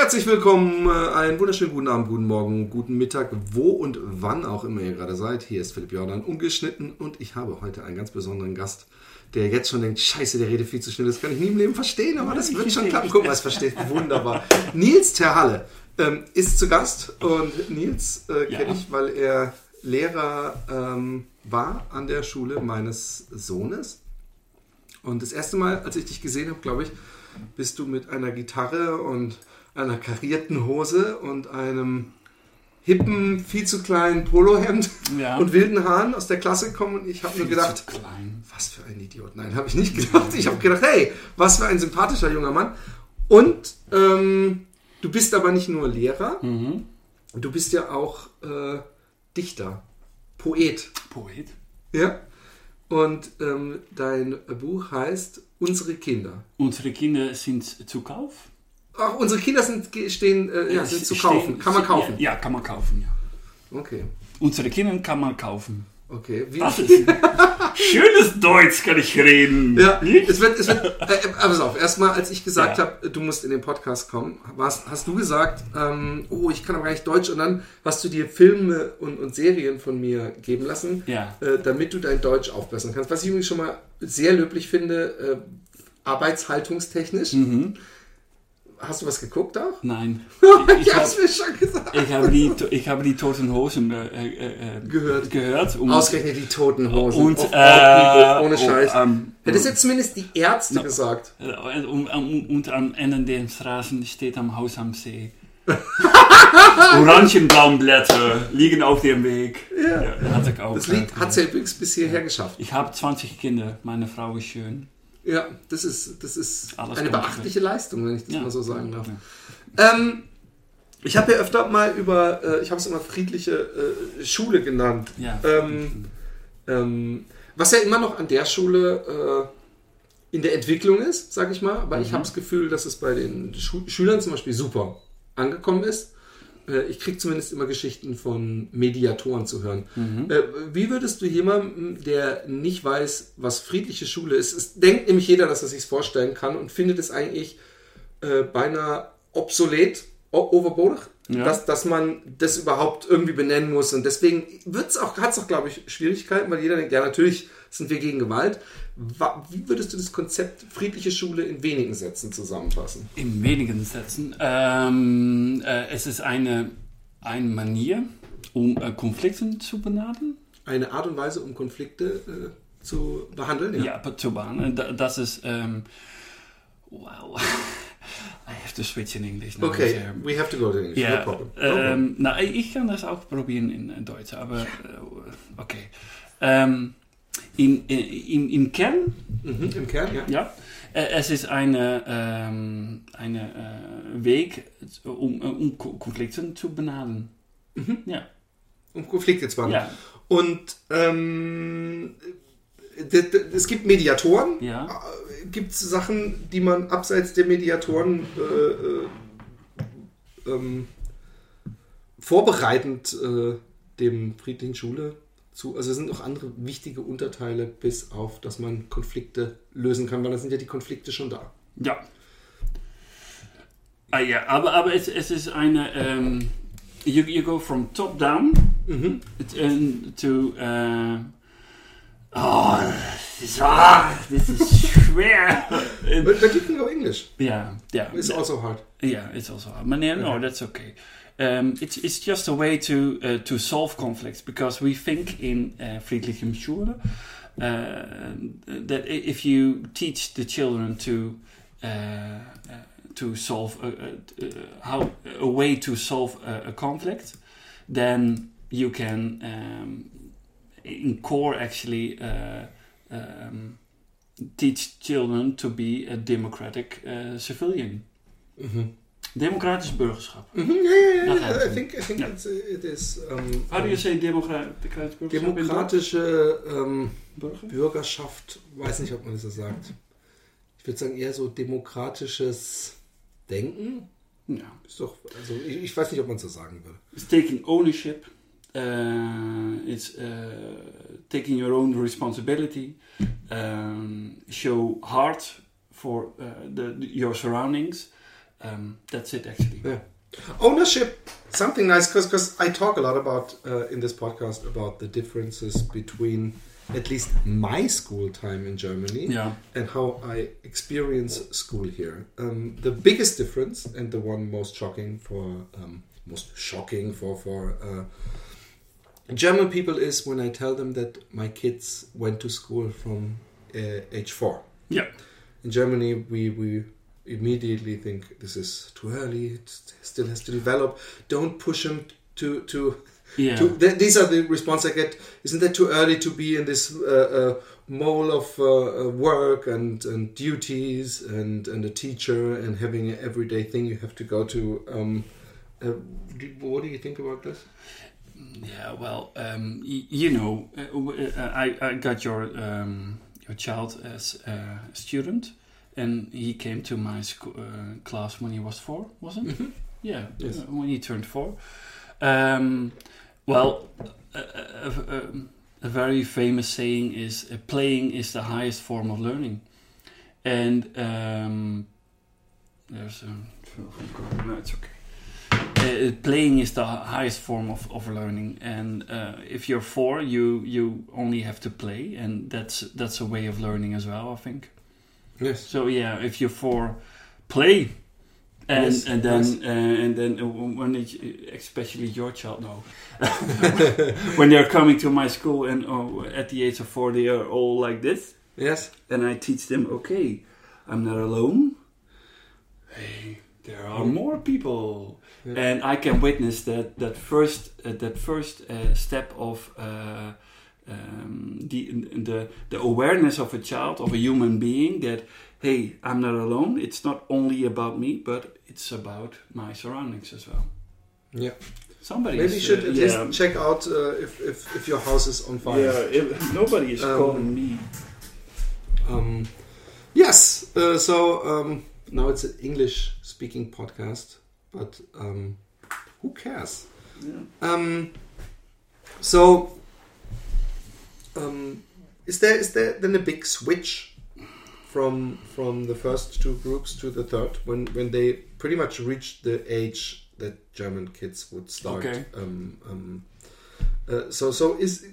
Herzlich willkommen, äh, einen wunderschönen guten Abend, guten Morgen, guten Mittag, wo und wann auch immer ihr gerade seid. Hier ist Philipp Jordan, ungeschnitten und ich habe heute einen ganz besonderen Gast, der jetzt schon denkt, scheiße, der redet viel zu schnell, das kann ich nie im Leben verstehen, aber das wird schon klappen. Guck mal, es versteht wunderbar. Nils Terhalle ähm, ist zu Gast und Nils äh, kenne Ja. ich, weil er Lehrer ähm, war an der Schule meines Sohnes. Und das erste Mal, als ich dich gesehen habe, glaube ich, bist du mit einer Gitarre und einer karierten Hose und einem hippen, viel zu kleinen Polohemd Ja. und wilden Haaren aus der Klasse gekommen und ich habe nur gedacht, was für ein Idiot. Nein, habe ich nicht gedacht. Ich habe gedacht, hey, was für ein sympathischer junger Mann. Und ähm, du bist aber nicht nur Lehrer, Mhm. du bist ja auch äh, Dichter, Poet. Poet. Ja. Und ähm, dein Buch heißt Unsere Kinder. Unsere Kinder sind zu Kauf. Ach, unsere Kinder sind, stehen, äh, ja, sind zu Stehen- kaufen. Kann man kaufen. Ja, kann man kaufen, ja. Okay. Unsere Kinder kann man kaufen. Okay. Wie, Das ist schönes Deutsch kann ich reden. ja, Nicht? es wird, es wird, äh, äh, pass auf, erstmal, als ich gesagt Ja. habe, du musst in den Podcast kommen, warst, hast du gesagt, ähm, oh, ich kann aber gar nicht Deutsch und dann hast du dir Filme und, und Serien von mir geben lassen, Ja. äh, damit du dein Deutsch aufbessern kannst. Was ich übrigens schon mal sehr löblich finde, äh, arbeitshaltungstechnisch. Mhm. Hast du was geguckt auch? Nein. ich Ich, hab's hab, mir schon gesagt. ich, habe die, ich habe die Toten Hosen äh, äh, äh, Gehört. gehört. Und, Ausgerechnet die toten Hosen. und, Auf äh, ohne und, Scheiß. ähm, Hättest jetzt zumindest die Ärzte gesagt. äh, und, und, am Ende der Straßen steht am Haus am See. Orangenbaumblätter liegen auf dem Weg. Ja. hat ich auch. Das Lied hat ja übrigens bis hierher geschafft. Ich habe 20 Kinder, meine Frau ist schön. Ja, das ist, das ist Alles eine kommt beachtliche Leistung, wenn ich das Ja. mal so sagen darf. Ja. Ähm, ich habe ja öfter mal über, äh, ich habe es immer friedliche äh, Schule genannt. Ja. Ähm, ähm, was ja immer noch an der Schule äh, in der Entwicklung ist, sage ich mal. Aber ich Mhm. habe das Gefühl, dass es bei den Schu Schülern zum Beispiel super angekommen ist. Äh, Ich kriege zumindest immer Geschichten von Mediatoren zu hören. Mhm. Äh, Wie würdest du jemandem, der nicht weiß, was friedliche Schule ist, es denkt nämlich jeder, dass er sich vorstellen kann und findet es eigentlich äh, beinahe obsolet, overbodig, Ja. dass, dass man das überhaupt irgendwie benennen muss. Und deswegen hat es auch, glaube ich, Schwierigkeiten, weil jeder denkt, ja, natürlich sind wir gegen Gewalt. Wie würdest du das Konzept friedliche Schule in wenigen Sätzen zusammenfassen? In wenigen Sätzen. Ähm, äh, es ist eine, eine Manier, um äh, Konflikten zu benadeln. Eine Art und Weise, um Konflikte äh, zu behandeln? Ja, zu behandeln. Da- Das ist. Ähm, wow. I have to switch in English now. Okay, Sehr- we have to go to English, Ja, no problem. No problem. ähm, na, ich kann das auch probieren in, in Deutsch, aber äh, okay. Ähm, in, in, Im Kern Mhm, Im Kern, ja. Ja, äh, es ist eine, ähm, eine äh, Weg, um, äh, um Ko- Konflikte zu benadeln. Ja, Um Konflikte zu behandeln. ja, Und ähm, es gibt Mediatoren. ja. Gibt es Sachen, die man abseits der Mediatoren äh, äh, ähm, vorbereitend äh, dem friedlichen Schule zu. Also es sind noch andere wichtige Unterteile, bis auf, dass man Konflikte lösen kann, weil dann sind ja die Konflikte schon da. ja. Ah, ja, aber, aber es, es ist eine, ähm, you, you go from top down Mhm. to, äh, oh, das ist, ah, das ist schwer. But, but you can go English. ja, ja. It's also hard. Yeah, it's also hard. But yeah, no, that's okay. Um, it's it's just a way to uh, to solve conflicts because we think in uh, friedliche Schule uh, that if you teach the children to uh, uh, to solve a, a, uh, how a way to solve a, a conflict, then you can um, in core actually uh, um, teach children to be a democratic uh, civilian. Mhm. Democratisch burgerschap. Mhm, ja, ja, ja. Dat gaat I think, I think Ja. it's, uh, it is. Um, How do you say democratisch burgerschap? Demokratische ähm, Burger? Bürgerschaft, weiß nicht, ob man das so sagt. Ich würde sagen, eher so demokratisches Denken. Ja. Ist doch, also ich, ich weiß nicht, ob man so sagen würde. It's taking ownership. Uh, it's uh, taking your own responsibility. Um, show heart for uh, the, your surroundings. Um, that's it actually. Yeah. Ownership, something nice, because because I talk a lot about uh, in this podcast about the differences between at least my school time in Germany Yeah. and how I experience school here. Um, the biggest difference and the one most shocking for um, most shocking for for uh, German people is when I tell them that my kids went to school from uh, age four. Yeah. In Germany, we we immediately think this is too early. It still has to develop. Don't push them to to Yeah. to, th- these are the response I get. Isn't that too early to be in this uh, uh, mole of uh, uh, work and, and duties and, and a teacher and having an everyday thing you have to go to? Um, uh, do- what do you think about this? Yeah, well, um, y- you know, uh, w- uh, I, I got your um, your child as a student, and he came to my uh, class when he was four, wasn't? it? Yeah, Yes. uh, when he turned four. Um, well, a, a, a, a very famous saying is uh, playing is the highest form of learning. And um, there's a. No, it's okay. Uh, playing is the highest form of, of learning, and uh, if you're four, you you only have to play, and that's that's a way of learning as well. I think. Yes. So yeah, if you're four, play, and Yes, and then yes. uh, and then uh, when it, especially your child no, when they're coming to my school and oh, at the age of four they are all like this, Yes. and I teach them okay, I'm not alone. Hey, there are more people, Yeah. and I can witness that that first uh, that first uh, step of. Um, the, the the awareness of a child of a human being that hey I'm not alone it's not only about me but it's about my surroundings as well Yeah. somebody Maybe you should uh, at yeah, least check out uh, if, if, if your house is on fire. yeah if nobody is Um, calling me Um, yes. Uh, so um, now it's an English speaking podcast, but um, who cares? yeah. Um, so, um, is there is there then a big switch from from the first two groups to the third when when they pretty much reached the age that German kids would start? Okay. Um, um, uh, so so is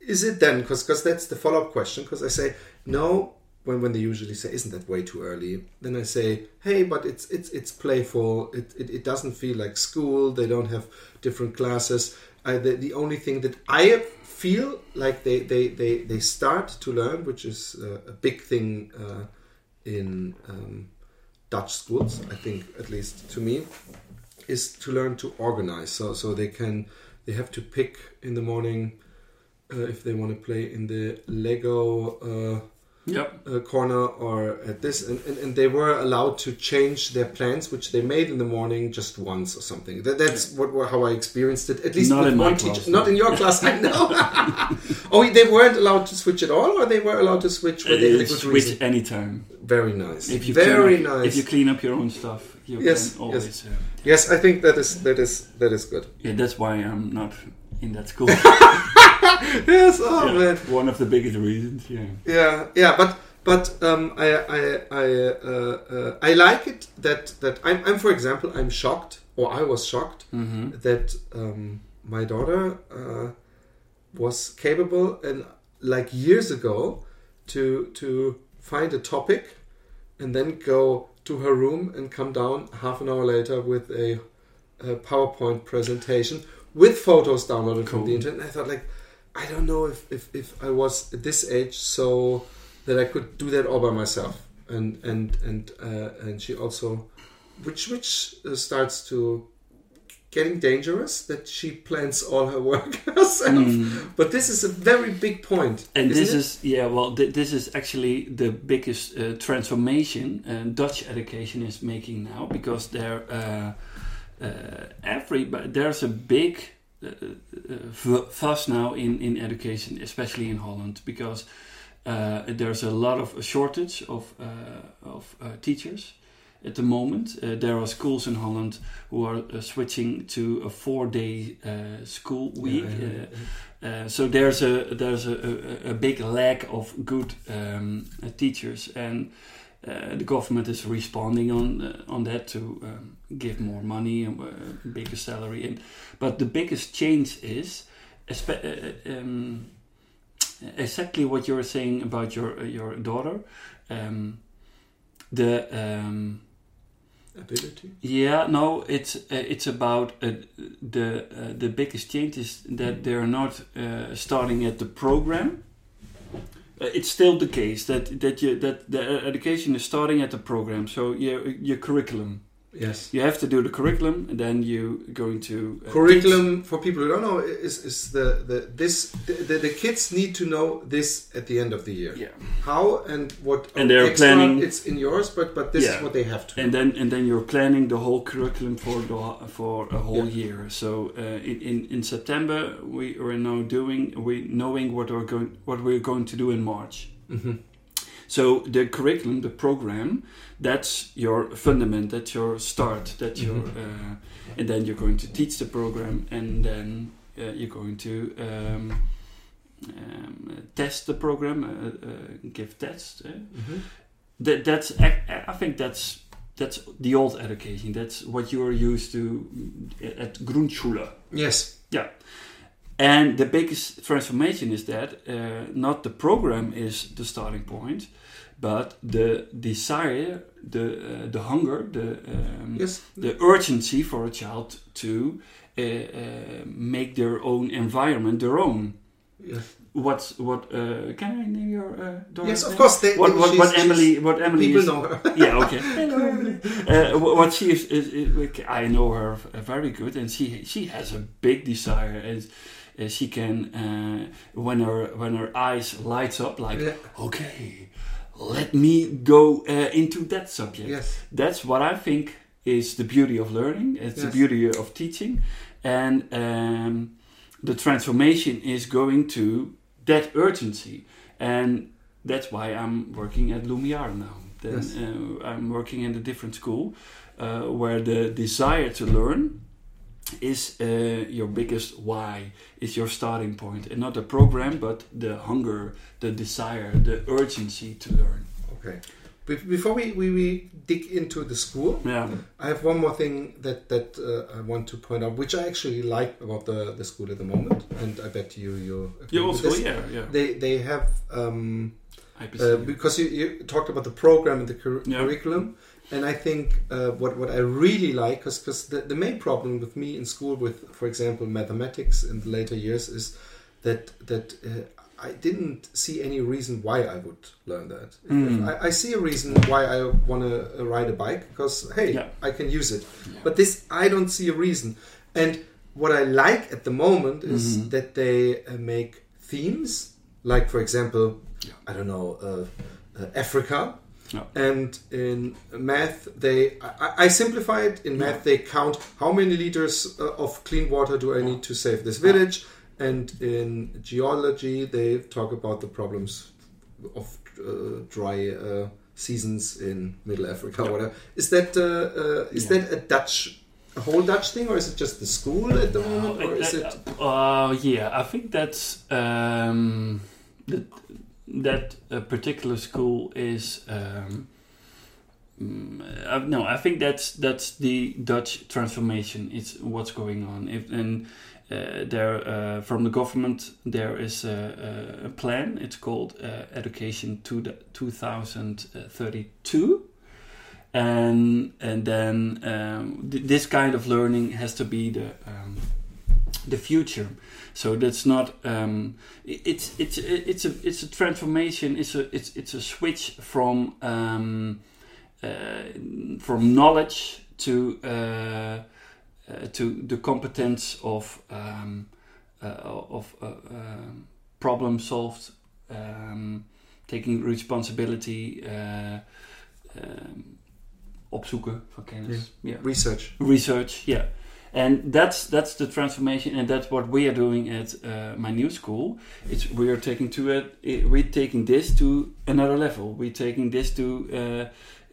is it then because because that's the follow up question because I say no when when they usually say isn't that way too early then I say hey but it's it's it's playful it it, it doesn't feel like school they don't have different classes I, the, the only thing that I feel like they they they, they start to learn which is uh, a big thing uh, in um, Dutch schools I think at least to me is to learn to organize. So so they can they have to pick in the morning uh, if they want to play in the Lego uh, yep uh, corner or at this, and, and, and they were allowed to change their plans, which they made in the morning just once or something. That, that's what how I experienced it. At least Not with in my one class, teacher, no. not in your class. I know. oh, they weren't allowed to switch at all, or they were allowed to switch when they had a Uh, good switch reason. anytime Very nice. if you Very clean up, nice. if you clean up your own stuff you Yes, can always uh, yes, I think that is that is that is good. yeah that's why I'm not in that school Yes. Oh Yeah, man. one of the biggest reasons yeah Yeah, yeah, but but um, I I I uh, uh, I like it that that I'm, I'm for example I'm shocked or I was shocked mm-hmm. that um, my daughter uh, was capable and like years ago to to find a topic and then go to her room and come down half an hour later with a, a PowerPoint presentation with photos downloaded from the internet. And I thought like I don't know if, if, if I was at this age so that I could do that all by myself and and and uh, and she also which which uh, starts to getting dangerous that she plans all her work herself. But this is a very big point. Mm. And this it? is yeah, well, th- this is actually the biggest uh, transformation uh, Dutch education is making now because there, uh, uh, every there's a big fuss now in in education, especially in Holland, because uh, there's a lot of a shortage of uh, of uh, teachers. At the moment, uh, there are schools in Holland who are uh, switching to a four-day uh, school week. Yeah, uh, yeah, uh, so there's a there's a, a, a big lack of good um, uh, teachers, and uh, the government is responding on uh, on that to um, give more money and uh, bigger salary. And but the biggest change is espe- uh, um, exactly what you're saying about your uh, your daughter. Um, the um, Ability. yeah, no, it's uh, it's about uh, the uh, the biggest change is that they're not uh, starting at the program. Uh, it's still the case that that you that the education is starting at the program. So your your curriculum, Yes. you have to do the curriculum, and then you going to uh, Curriculum for people who don't know is, is the, the this the, the, the kids need to know this at the end of the year. Yeah, How and what And they're extra, planning- it's in yours, but but this Yeah. is what they have to. and know. then and then you're planning the whole curriculum for the for a whole Yeah. year. So uh, in, in in September we are now doing we knowing what we're going what we're going to do in March. Mhm. So the curriculum, the program, that's your fundament, that's your start, that's your, Mhm. uh, and then you're going to teach the program, and then uh, you're going to um, um, test the program, uh, uh, give tests. Uh. Mhm. That that's I, I think that's that's the old education. That's what you are used to mm, at Grundschule. Yes. And the biggest transformation is that uh, not the program is the starting point, but the desire, the uh, the hunger, the um, Yes. the urgency for a child to uh, uh, make their own environment their own. Yes. What's what? Uh, can I name your uh, daughter? Yes. Of course. They, What what, what Emily? What Emily People is? know her. yeah, okay. Hello, Emily. What she is, is, is, I know her very good, and she she has a big desire, and uh, she can uh, when her when her eyes lights up, like Yeah. okay, let me go uh, into that subject. Yes. That's what I think is the beauty of learning. It's the beauty of teaching, and um, the transformation is going to that urgency, and that's why I'm working at Lumiere now. Then Yes. uh, I'm working in a different school uh, where the desire to learn is uh, your biggest why, is your starting point, and not the program, but the hunger, the desire, the urgency to learn. Okay. Be- Before we, we, we dig into the school, Yeah. I have one more thing that that uh, I want to point out, which I actually like about the, the school at the moment, and I bet you you. You also, yeah, yeah. They they have um, uh, because you, you talked about the program and the cur- Yeah. curriculum, and I think uh, what what I really like, because the, the main problem with me in school with, for example, mathematics in the later years is that that uh, I didn't see any reason why I would learn that. Mm. I, I see a reason why I want to ride a bike because hey, Yeah. I can use it. Yeah. But this, I don't see a reason. And what I like at the moment is Mhm. that they uh, make themes, like for example, Yeah. I don't know, uh, uh, Africa. Yeah. And in math, they I, I simplify it. In math, they count how many liters uh, of clean water do I need to save this village. And in geology, they talk about the problems of uh, dry uh, seasons in Middle Africa. Yeah. Or whatever. Is that uh, uh, is Yeah. that a Dutch, a whole Dutch thing, or is it just the school at the moment, or is it? Uh, yeah, I think that's um, that uh, particular school is. Um, mm, uh, no, I think that's that's the Dutch transformation. It's what's going on. If and uh, there uh, from the government there is a, a, plan. It's called uh, Education to the 2032 and and then um, th- this kind of learning has to be the um, the future. So that's not um, it's it's it's a it's a transformation. It's a it's it's a switch from um, uh, from knowledge to uh, uh, to the competence of um, uh, of uh, um problem solved, um, taking responsibility. Uh, um, opzoeken van kennis. Yeah. Research. Research, yeah. And that's that's the transformation, and that's what we are doing at uh, my new school. It's we are taking to it. it we're taking this to another level. We're taking this to uh,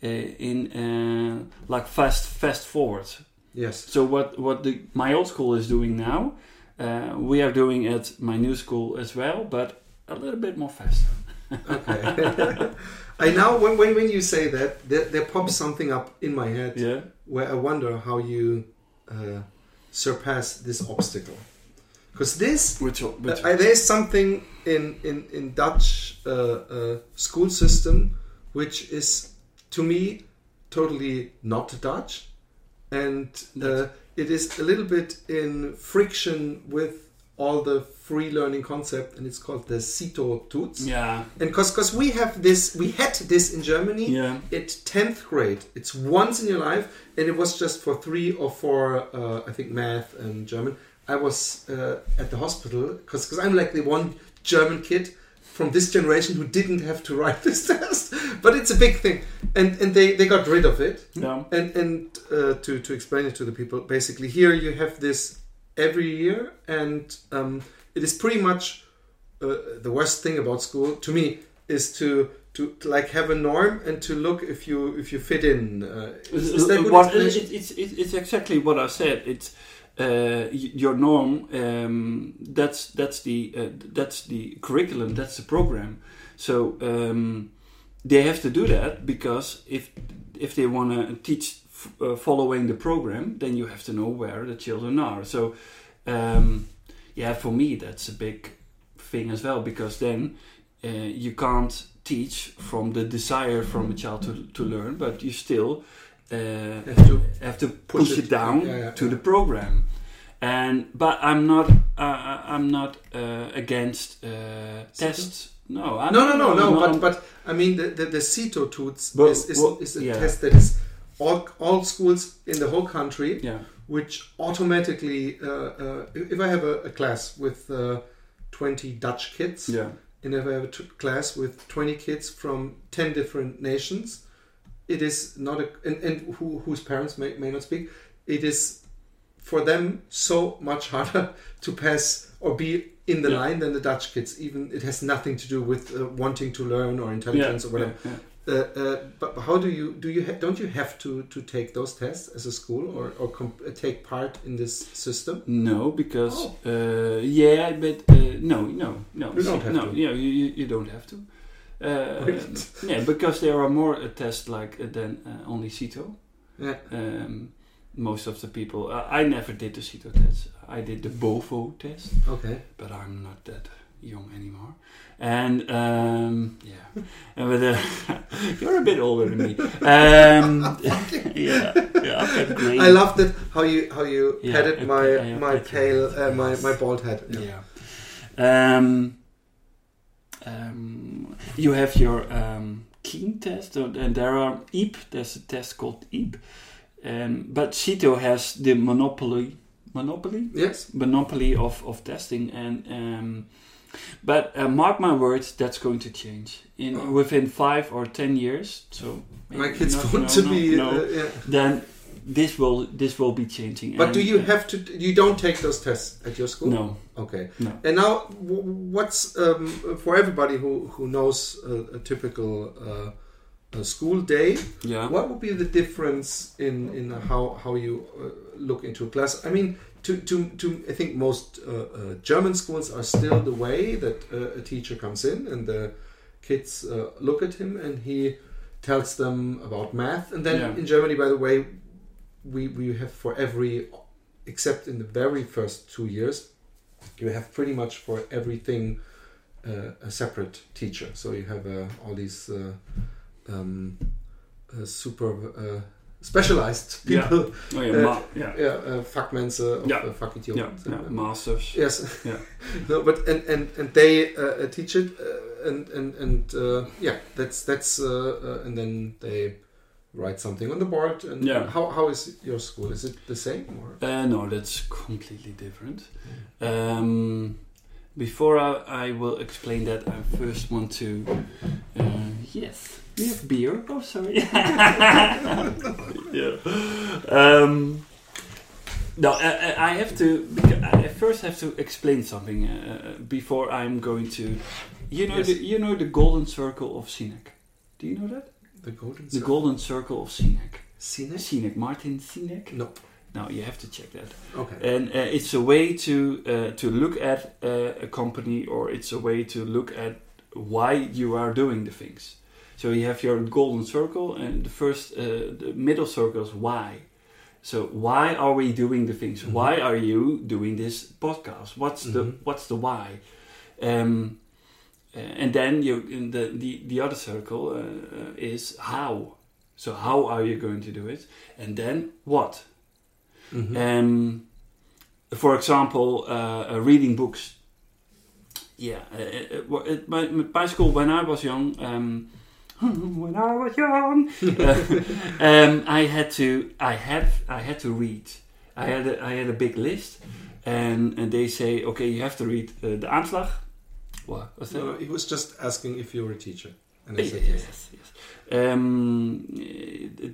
uh, in uh, like fast fast forward. Yes. So what what the my old school is doing now, uh, we are doing at my new school as well, but a little bit more fast. Okay. I now when, when when you say that, there, there pops something up in my head yeah. where I wonder how you uh, surpass this obstacle. Because this, Which, which uh, there's something in in in Dutch uh, uh, school system which is to me totally not Dutch, and uh, it is a little bit in friction with all the free learning concept, and it's called the Cito toets. yeah. And because we have this, we had this in Germany Yeah. at 10th grade. It's once in your life, and it was just for three or four, uh, I think, math and German. I was uh, at the hospital because I'm like the one German kid from this generation who didn't have to write this test. But it's a big thing, and and they, they got rid of it. Yeah. And and uh, to to explain it to the people, basically here you have this every year, and um, it is pretty much uh, the worst thing about school to me is to. To, to like have a norm and to look if you if you fit in. Uh, is, is that What- it's, it's, it's exactly what I said. It's uh, your norm. Um, that's that's the uh, that's the curriculum. That's the program. So um, they have to do that because if if they want to teach uh, following the program, then you have to know where the children are. So um, yeah, for me that's a big thing as well because then uh, you can't teach from the desire from a child to, to learn, but you still uh, Have to have to push push, it. it, down Yeah, yeah, to yeah. the program. And but I'm not uh, I'm not uh, against uh, tests. No, I'm, No, no, no, no. I'm- But but I mean the the, the CITO Well, is, is, well, is a test that is all all schools in the whole country, yeah, which automatically, uh, uh, if I have a, a class with uh, twenty Dutch kids, yeah, and if I have a t- class with twenty kids from ten different nations, it is not a and, and who, whose parents may, may not speak. It is for them so much harder to pass or be in the Yeah. line than the Dutch kids. Even it has nothing to do with uh, wanting to learn or yeah, intelligence or whatever. yeah, yeah. Uh, uh, but how do you do you ha- don't you have to to take those tests as a school or or comp- uh, take part in this system? No, because Oh. uh, yeah, but uh, no, no, no, You don't have no, to. You, you, you don't have to. Uh, yeah, because there are more uh, tests like uh, than uh, only CITO. Yeah. Um, most of the people, uh, I never did the CITO test. I did the BOFO test. Okay. but I'm not that young anymore. And um, yeah, and but, uh, you're a bit older than me. Um, yeah, yeah, I've got green. I loved it how you how you Yeah, petted my I- I my pale uh, my my bald head. Yeah. Um, um, you have your um, keen test, and there are IEP. There's a test called IEP. Um, but CITO has the monopoly, monopoly, Yes. monopoly of, of testing, and um, but uh, mark my words, that's going to change in Oh. within five or ten years. So My maybe kids not- want no, to no, be. no. Uh, yeah. Then this will this will be changing. But and, do you uh, have to? You don't take those tests at your school. No, Okay. no. And now, what's um, for everybody who who knows a, a typical uh, a school day? Yeah. What would be the difference in in how how you uh, look into a class? I mean, to to to I think most uh, uh, German schools are still the way that uh, a teacher comes in and the kids uh, look at him and he tells them about math. And then Yeah. in Germany, by the way, we we have for every except in the very first two years, you have pretty much for everything uh, a separate teacher. So you have uh, all these uh, um, uh, super uh, specialized Yeah. people, Oh yeah, Uh, ma- yeah, yeah, uh, Fachmense of Yeah. uh, Fachidioten. yeah, yeah, masters. Yes. Yeah. no, but and and and they uh, uh, teach it, uh, and and and uh, yeah, that's that's uh, uh, and then they write something on the board. And Yeah. how how is your school? Is it the same or? Uh, no, that's completely different. Um, before I, I will explain that, I first want to. Uh, yes, we have beer. Oh, sorry. yeah. Um, no, I, I have to. I first have to explain something uh, before I'm going to. You know Yes. the you know the golden circle of Sinek. Do you know that? The golden The golden circle of Sinek. Sinek? Sinek, Martin Sinek. No. No, you have to check that Okay. and uh, it's a way to uh, to look at uh, a company or it's a way to look at why you are doing the things So you have your golden circle, and the first, uh, the middle circle is why. So why are we doing the things? Mhm. Why are you doing this podcast? What's the Mhm. what's the why? Um, uh, and then you in the the, the other circle uh, is how. So how are you going to do it? And then what? Mhm. Um, for example, uh, uh, reading books. Yeah, uh, uh, uh, at my, my school when I was young. Um, when I was young, uh, um, I had to. I had. I had to read. I had. A, I had a big list, and and they say, okay, you have to read uh, the aanslag. What? What's that? No, he was just asking if you were a teacher. And I said yes. yes, yes. Um,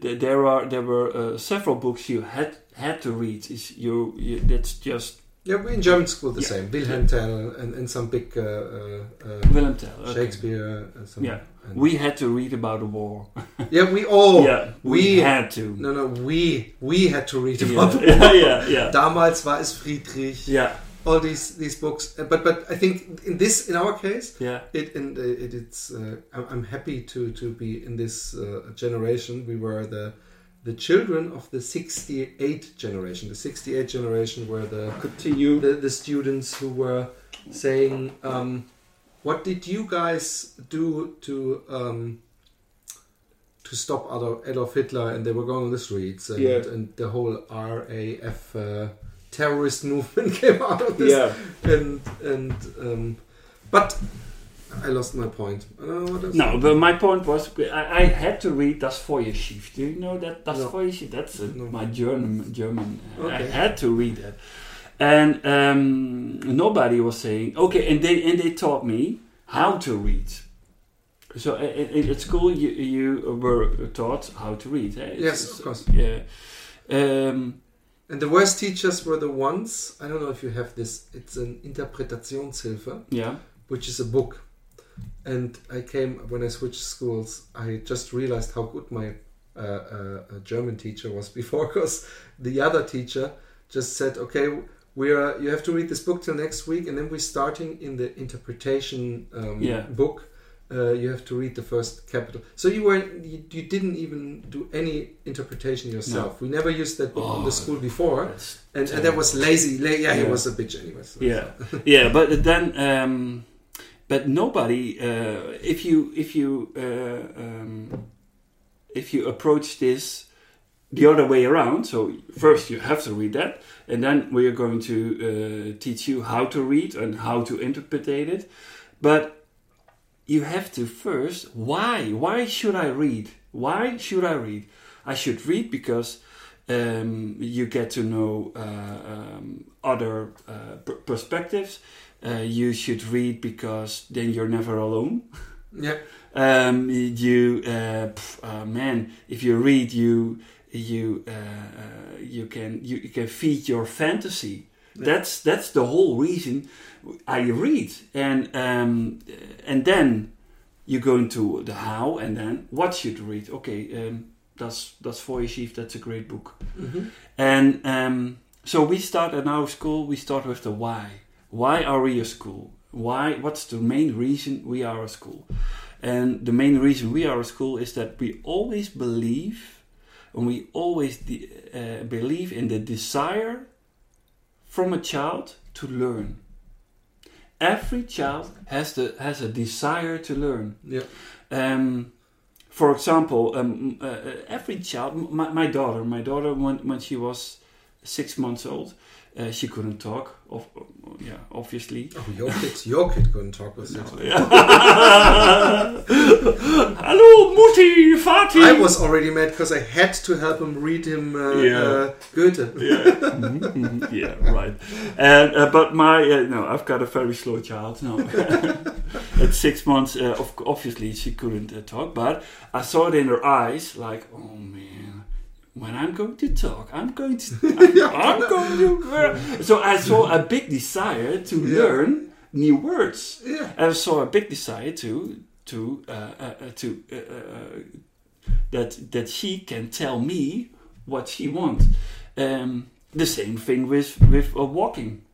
there are there were uh, several books you had had to read. Is you, you that's just Yeah, we in German school the Yeah. same. Wilhelm Tell and, and some big uh, uh, uh, Willem Tell. okay. Shakespeare. And some, Yeah. and- We had to read about the war. yeah, we all. yeah, we, we- had to. No, no, we we had to read yeah. about the yeah, yeah, yeah. Damals war es Friedrich. yeah, All these these books, Uh, but but I think in this in our case, yeah, it and it, it's uh, I'm, happy to to be in this uh, generation. We were the the children of the 68 generation. The 68 generation were the Continue. the, the students who were saying, um, "What did you guys do to um, to stop Adolf, Adolf Hitler?" And they were going on the streets, and, Yeah. and the whole RAF uh, terrorist movement came out of this. Yeah. And and um, but I lost my point. Else. No, but my point was I, I had to read Das Feuerschiff. Do you know that Das No. Feuerschiff? That's uh, No. my German. German. uh, I had to read that, and um, nobody was saying okay. And they and they taught me how to read. So uh, at school, you you were taught how to read. eh? Yes, of course. Yeah. Um, And the worst teachers were the ones. I don't know if you have this. It's an Interpretationshilfe. yeah. which is a book. And I came when I switched schools. I just realized how good my uh, uh, German teacher was before, because the other teacher just said, "Okay, we're you have to read this book till next week, and then we're starting in the interpretation um, Yeah. book. Uh, you have to read the first capital. So you were you, you didn't even do any interpretation yourself. We never used that book in Oh, the school before, and, and that was lazy. La- yeah, he was a bitch anyway. so- yeah yeah but then um but nobody uh if you if you uh um if you approach this the other way around so first you have to read that and then we are going to uh, teach you how to read and how to interpret it but you have to first why why should i read why should i read i should read because um, you get to know uh, um, other uh, per- perspectives. Uh, you should read because then you're never alone. yeah. Um, you, uh, pff, uh, man, if you read, you you uh, uh, you can you, you can feed your fantasy. That's that's the whole reason I read, and um, and then you go into the how, and then what should read? Okay, um, that's that's Feuerschiff. That's a great book. Mhm. And um, so we start at our school. We start with the why. Why are we a school? Why? What's the main reason we are a school? And the main reason we are a school is that we always believe, and we always de- uh, believe in the desire from a child to learn. Every child has the has a desire to learn. Yeah. Um, for example, um, uh, uh, every child, my, my daughter, my daughter, when, when she was six months old, uh, she couldn't talk. Of, yeah, obviously. Oh, your kid, your kid couldn't talk with six. Hallo, Mutti, Vati. I was already mad because I had to help him read him uh, Yeah. uh, Goethe. yeah, yeah, right. And uh, but my uh, no, I've got a very slow child. No, at six months, uh, of, obviously she couldn't uh, talk, but I saw it in her eyes, like, oh man. When I'm going to talk, I'm going to. I'm, I'm going to. So I saw a big desire to Yeah. learn new words. Yeah. I saw a big desire to to uh, uh, uh, to uh, uh, that that she can tell me what she wants. Um, the same thing with with uh, walking.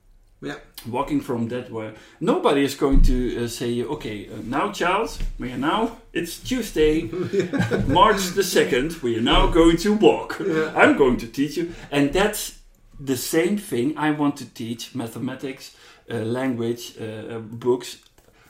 Yeah. Walking from that way. Nobody is going to uh, say, okay, uh, now, child, we are now, it's Tuesday, March the 2nd, we are now going to walk. Yeah. I'm going to teach you. And that's the same thing I want to teach mathematics, uh, language, uh, uh, books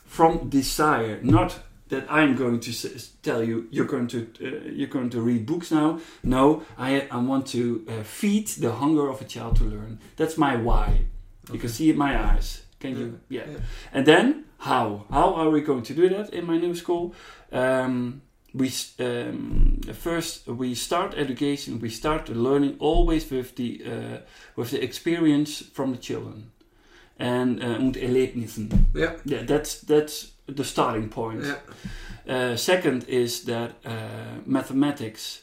from desire, not that I'm going to s- tell you you're going to uh, you're going to read books now. No, I I want to uh, feed the hunger of a child to learn. That's my why. You can see it in my eyes. Can you? Yeah. Yeah. And then how? How are we going to do that in my new school? Um, we um, first we start education. We start learning always with the uh, with the experience from the children and uh, und Erlebnissen. Yeah. Yeah, that's that's the starting point. Yeah. Uh, second is that uh, mathematics,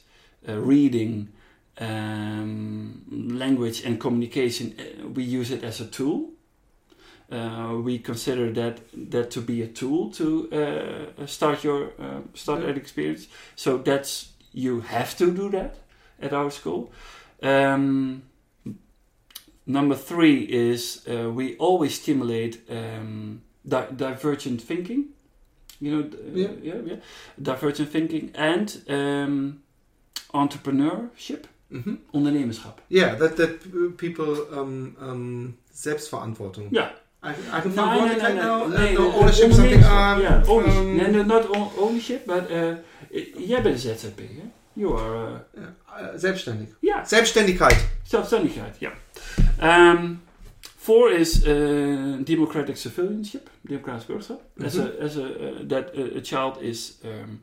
uh, reading, um, language, and communication. Uh, we use it as a tool. Uh, we consider that that to be a tool to uh, start your uh, start Yeah. that experience. So that's you have to do that at our school. Um, number three is uh, we always stimulate um, di- divergent thinking. You know, Yeah. yeah, yeah, divergent thinking and um, entrepreneurship, hmm ondernemerschap. Yeah, that that people um, um, Selbstverantwortung. Ja, I, I can no ownership, something. ondernemerschap. Um, Ja, ownership. um, Nee, no, not own- ownership, but uh, jij bent een ZZP'er. You are, uh, uh, selbstständig. ja, Selbstständigkeit. zelfstandigheid, ja. Um, four is uh, democratic civilianship, democratisch burgerschap. As a, as a, that a, a child is um,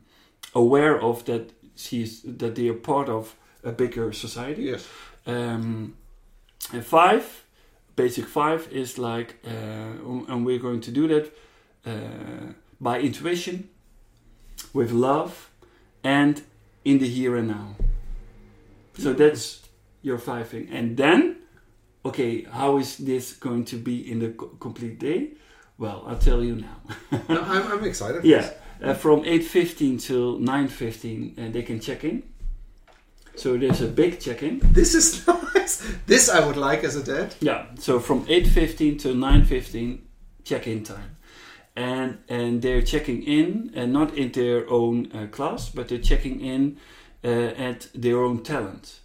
aware of that she's that they are part of a bigger society. Yes. Um, and five, basic five is like, uh, and we're going to do that uh, by intuition, with love, and in the here and now. So that's your five thing. And then, okay, how is this going to be in the co- complete day? Well, I'll tell you now. No, I'm, I'm excited. Yeah, uh, from 8.15 till 9.15 uh, they can check in. So there's a big check-in. This is nice. This I would like as a dad. Yeah, so from 8.15 to 9.15 check-in time. And, and they're checking in, and not in their own uh, class, but they're checking in uh, at their own talent.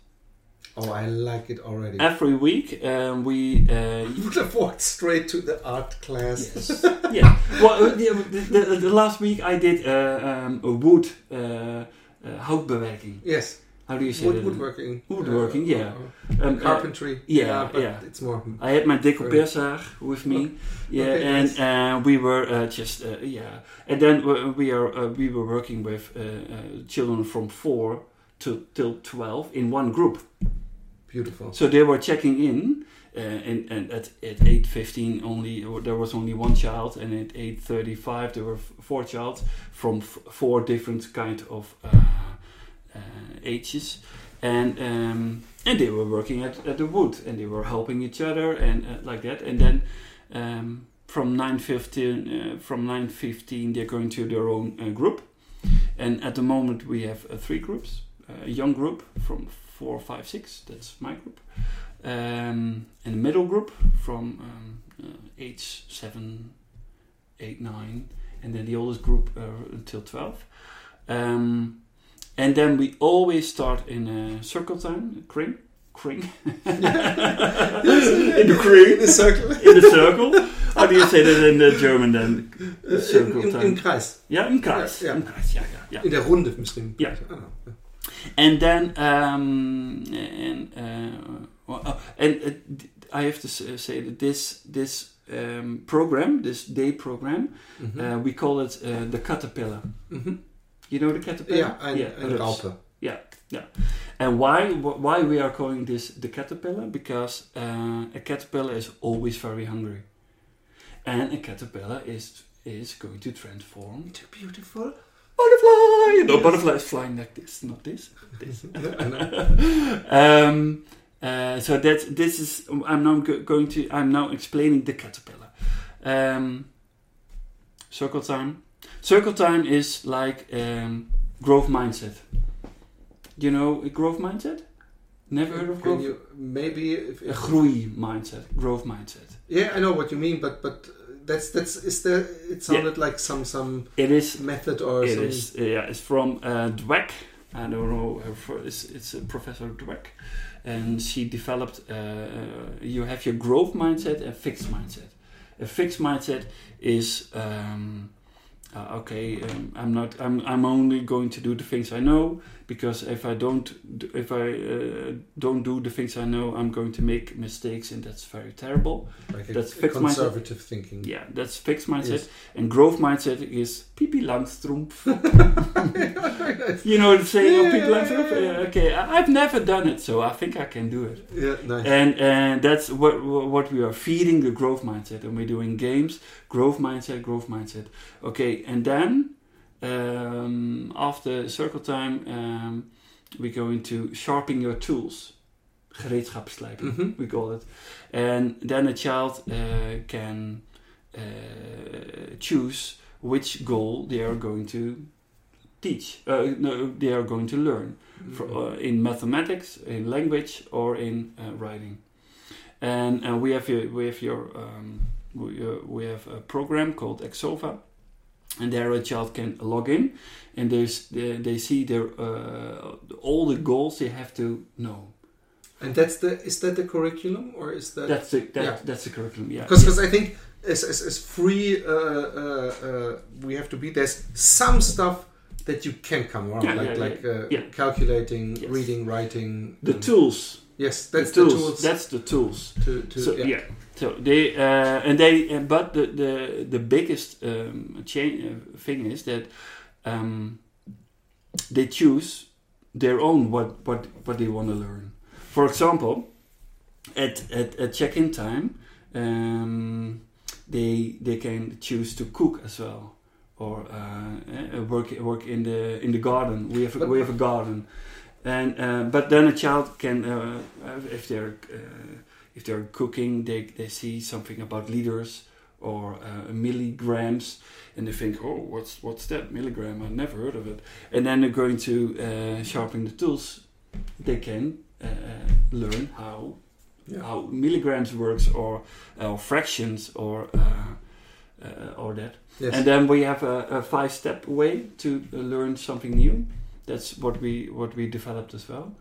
Oh, I like it already. Every week um, we... Uh, You would have walked straight to the art class. Yes. yeah. Well, uh, the, the, the last week I did uh, um, a wood uh, uh, houtbewerking. Yes. How do you say Wood, woodworking. Woodworking, Uh, yeah. uh, Um, uh, carpentry. yeah, but yeah. it's more. I had my decoupeerzaag with me. Yeah, Okay, and nice. uh, we were uh, just uh, yeah, and then we- are uh, we were working with children from four to till twelve in one group. Beautiful. So they were checking in, uh, and, and at at eight fifteen only there was only one child, and at eight thirty five there were four child from four different kind of uh, ages, and um, and they were working at, at the wood, and they were helping each other and uh, like that, and then. Um, from 9.15 uh, from 9.15 they're going to their own uh, group and at the moment we have uh, three groups a young group from four, five, six. That's my group. Um, and a middle group from um, uh, age seven, eight, nine, and then the oldest group uh, until twelve. Um, and then we always start in a circle time, kring, kring, in the kring, In the circle. in the circle. How do you say that in the German then? Circle in, in, time. in Kreis. Yeah, in Kreis. Ja, ja. In Kreis, yeah, yeah, yeah. In der Runde misschien. Ja. I don't. And then, um, and uh, well, oh, and uh, I have to uh, say that this this um, program, this day program, Mhm. uh, we call it uh, the caterpillar. Mhm. You know the caterpillar? Ja, ein, ein rups. Raupe. And why why we are calling this the caterpillar? Because uh, a caterpillar is always very hungry, and a caterpillar is is going to transform Too beautiful. butterfly. No, butterfly is flying like this, not this. This. um, uh, so that this is I'm now go- going to I'm now explaining the caterpillar. Um, circle time. Circle time is like um, growth mindset. You know a growth mindset? Never heard of growth? you maybe? If, A groei mindset, growth mindset. yeah, I know what you mean, but but that's that's is there? It sounded like some some It is method or It some. is, yeah. It's from uh, Dweck. I don't know. her fir- It's, it's a Professor Dweck, and she developed. Uh, uh, you have your growth mindset and fixed mindset. A fixed mindset is um, uh, okay. Um, I'm not. I'm. I'm only going to do the things I know because if I don't, if I uh, don't do the things I know, I'm going to make mistakes, and that's very terrible. like that's a fixed mindset. conservative thinking. Yeah, that's fixed mindset. Yes. And growth mindset is Pippi Langstrumpf. You know the saying of Yeah, Pippi Langstrumpf? yeah, okay, I- I've never done it, so I think I can do it. yeah, nice. And and that's what what we are feeding the growth mindset, and we're doing games, growth mindset, growth mindset. Okay, and then um, after circle time, um, we go into sharpening your tools, gereedschapslijping Mhm. we call it. And then a child uh, can uh, choose which goal they are going to teach, uh, no, they are going to learn for, uh, in mathematics, in language, or in uh, writing. And uh, we have your, we have your um, we, we have a program called Exova, and there a child can log in, and there's they, they see their uh, all the goals they have to know. And that's the is that the curriculum or is that That's the that, yeah. that's the curriculum. Yeah, because I think as, as, as free uh, uh, uh, we have to be. There's some stuff that you can come around, Yeah, like yeah, like Uh, yeah. calculating, Yes. reading, writing. the tools. Yes, that's the the tools. That's the tools. to, to so yeah. yeah. so they uh, and they uh, but the the the biggest um, change uh, thing is that um, they choose their own what what what they want to learn. For example, at at, at check-in time, um, they they can choose to cook as well. Or uh, uh, work work in the in the garden. We have a, we have a garden, and uh, but then a child can uh, uh, if they're uh, if they're cooking, they, they see something about liters or uh, milligrams, and they think, oh, what's what's that milligram? I've never heard of it. And then they're going to uh, sharpen the tools. They can uh, learn how Yeah. how milligrams works or or fractions or uh, uh, or that. Yes. And then we have a, a five step way to learn something new. That's what we what we developed as well.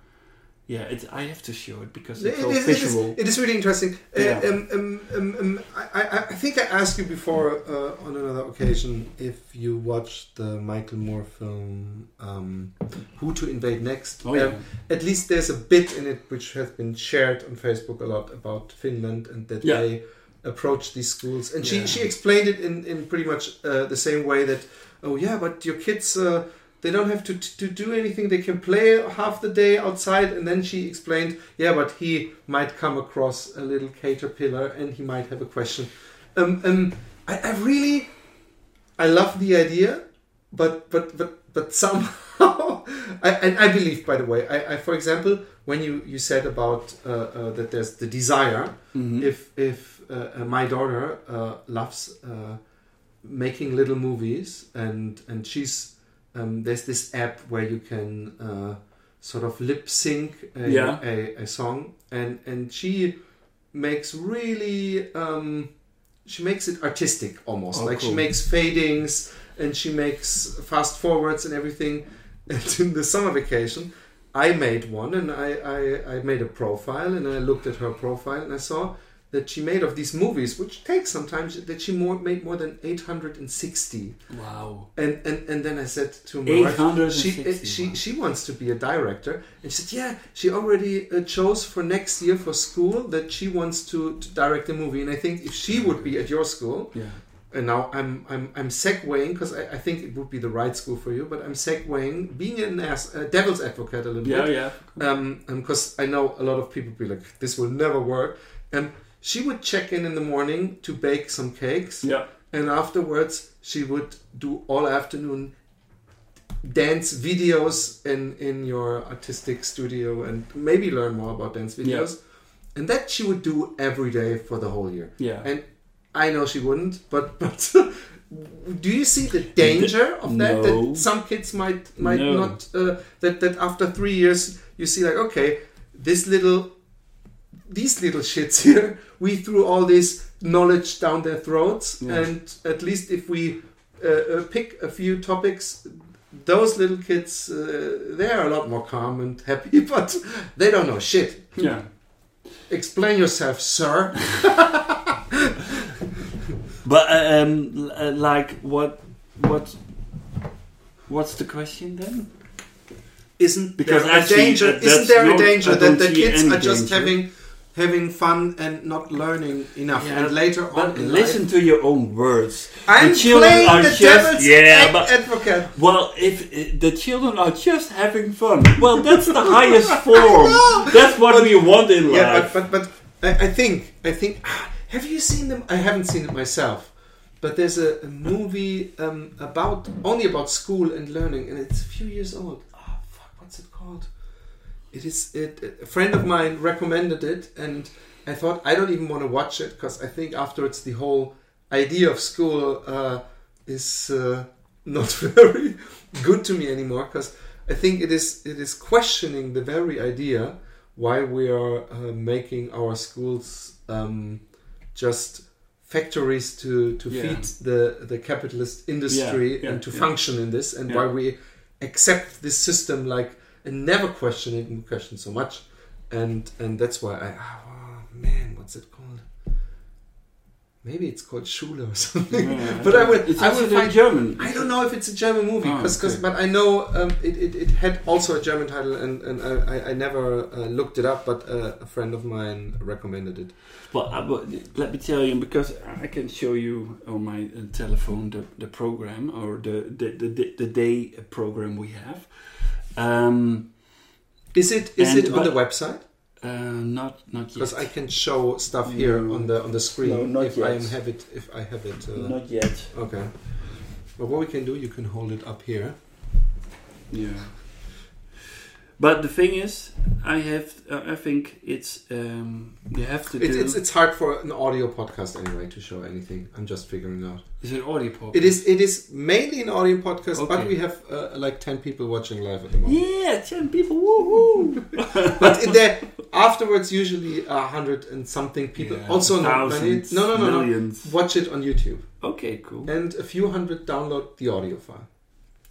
Yeah, it's, I have to show it because It it's so is- visual. it is really interesting. Uh, Yeah. um, um, um, um, I, I, think I asked you before uh, on another occasion if you watched the Michael Moore film um, "Who to Invade Next." Oh yeah, Um, at least there's a bit in it which has been shared on Facebook a lot about Finland and that Yeah. they approach these schools. And she, Yeah. she explained it in, in pretty much uh, the same way that, oh yeah, but your kids, uh, they don't have to, to do anything. They can play half the day outside. And then she explained, yeah, but he might come across a little caterpillar and he might have a question. Um, um, I, I really, I love the idea, but but but but somehow, I, and I believe, by the way, I, I for example, when you you said about uh, uh, that there's the desire, Mhm. if if uh, uh, my daughter uh, loves uh, making little movies and and she's um, there's this app where you can uh, sort of lip sync a, Yeah. a, a song and and she makes really um, she makes it artistic almost. Oh, like she makes fadings and she makes fast forwards and everything. And in the summer vacation I made one and I, I, I made a profile and I looked at her profile and I saw that she made of these movies, which takes sometimes that she more, made more than 860. Wow. And, and and then I said to my wife, 860. she uh, she she wants to be a director, and she said, yeah, she already uh, chose for next year for school that she wants to, to direct a movie. And I think if she would be at your school, Yeah. and now I'm I'm I'm segueing because I, I think it would be the right school for you, but I'm segueing being an ass, a devil's advocate a little Yeah, bit yeah. um because I know a lot of people be like this will never work and she would check in in the morning to bake some cakes Yeah. and afterwards she would do all afternoon dance videos in in your artistic studio and maybe learn more about dance videos and that she would do every day for the whole year Yeah. and I know she wouldn't, but but do you see the danger of that? No. That some kids might might No. not uh, that that after three years you see like okay, this little, these little shits here, we threw all this knowledge down their throats, Yeah. and at least if we uh, uh, pick a few topics, those little kids, uh, they're a lot more calm and happy, but they don't know shit. Yeah. Explain yourself, sir. But uh, um, uh, like what what what's the question then? Isn't Because there a danger? Isn't there a danger that the kids are just danger. having having fun and not learning enough, Yeah, and later on listen life, to your own words. I'm the children playing are the just devil's yeah, but advocate. well, if the children are just having fun, well, that's the highest form. That's what we want in Yeah, life. but but but I, I think I think. Have you seen them? I haven't seen it myself, but there's a, a movie um, about only about school and learning, and it's a few years old. Oh fuck, what's it called? It is. It, a friend of mine recommended it, and I thought I don't even want to watch it because I think afterwards the whole idea of school uh, is uh, not very good to me anymore because I think it is it is questioning the very idea why we are uh, making our schools um, just factories to to Yeah. feed the the capitalist industry Yeah, yeah, and to function in this and why we accept this system like and never question it question so much and and that's why I oh man what's it called maybe it's called Schule or something Yeah. but I would It's I in find German. I don't know if it's a German movie, Oh, cause, 'cause- okay. but I know um, it, it, it had also a German title, and, and I, I- never uh, looked it up, but uh, a friend of mine recommended it. Well, I, but let me tell you, because I can show you on my uh, telephone the, the program or the, the, the, the, the day program we have. Um, Is it is it on the website? uh, not not yet. Because I can show stuff here No. on the on the screen No, not if I yet. am have it if I have it. Uh, not yet. okay. But what we can do, you can hold it up here. Yeah. But the thing is, I have. Uh, I think it's. Um, you have to It, do. it's it's hard for an audio podcast anyway to show anything. I'm just figuring out. is it audio pop? It is it is mainly an audio podcast, but we have uh, like ten people watching live at the moment. Yeah, ten people. Woohoo! but in there afterwards usually a hundred and something people Yeah, also thousands, no no no no watch it on youtube Okay, cool. and a few hundred download the audio file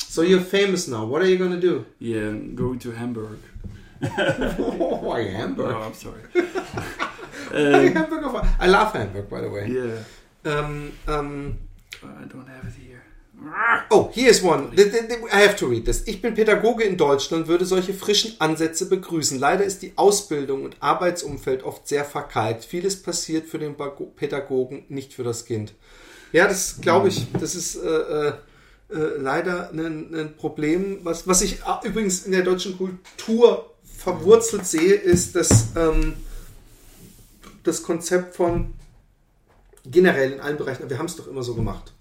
so you're famous now what are you gonna do Yeah, I'm going to Hamburg. oh i hamburg No, I'm sorry. Um, hamburg of- i love hamburg by the way yeah, um, um, I don't have it here. Oh, hier ist one. I have to read this. Ich bin Pädagoge in Deutschland, würde solche frischen Ansätze begrüßen. Leider ist die Ausbildung und Arbeitsumfeld oft sehr verkalkt. Vieles passiert für den Pädagogen, nicht für das Kind. Ja, das glaube ich. Das ist äh, äh, äh, leider ein, ein Problem. Was, was ich äh, übrigens in der deutschen Kultur verwurzelt sehe, ist das, ähm, das Konzept von generell in allen Bereichen. Wir haben es doch immer so gemacht.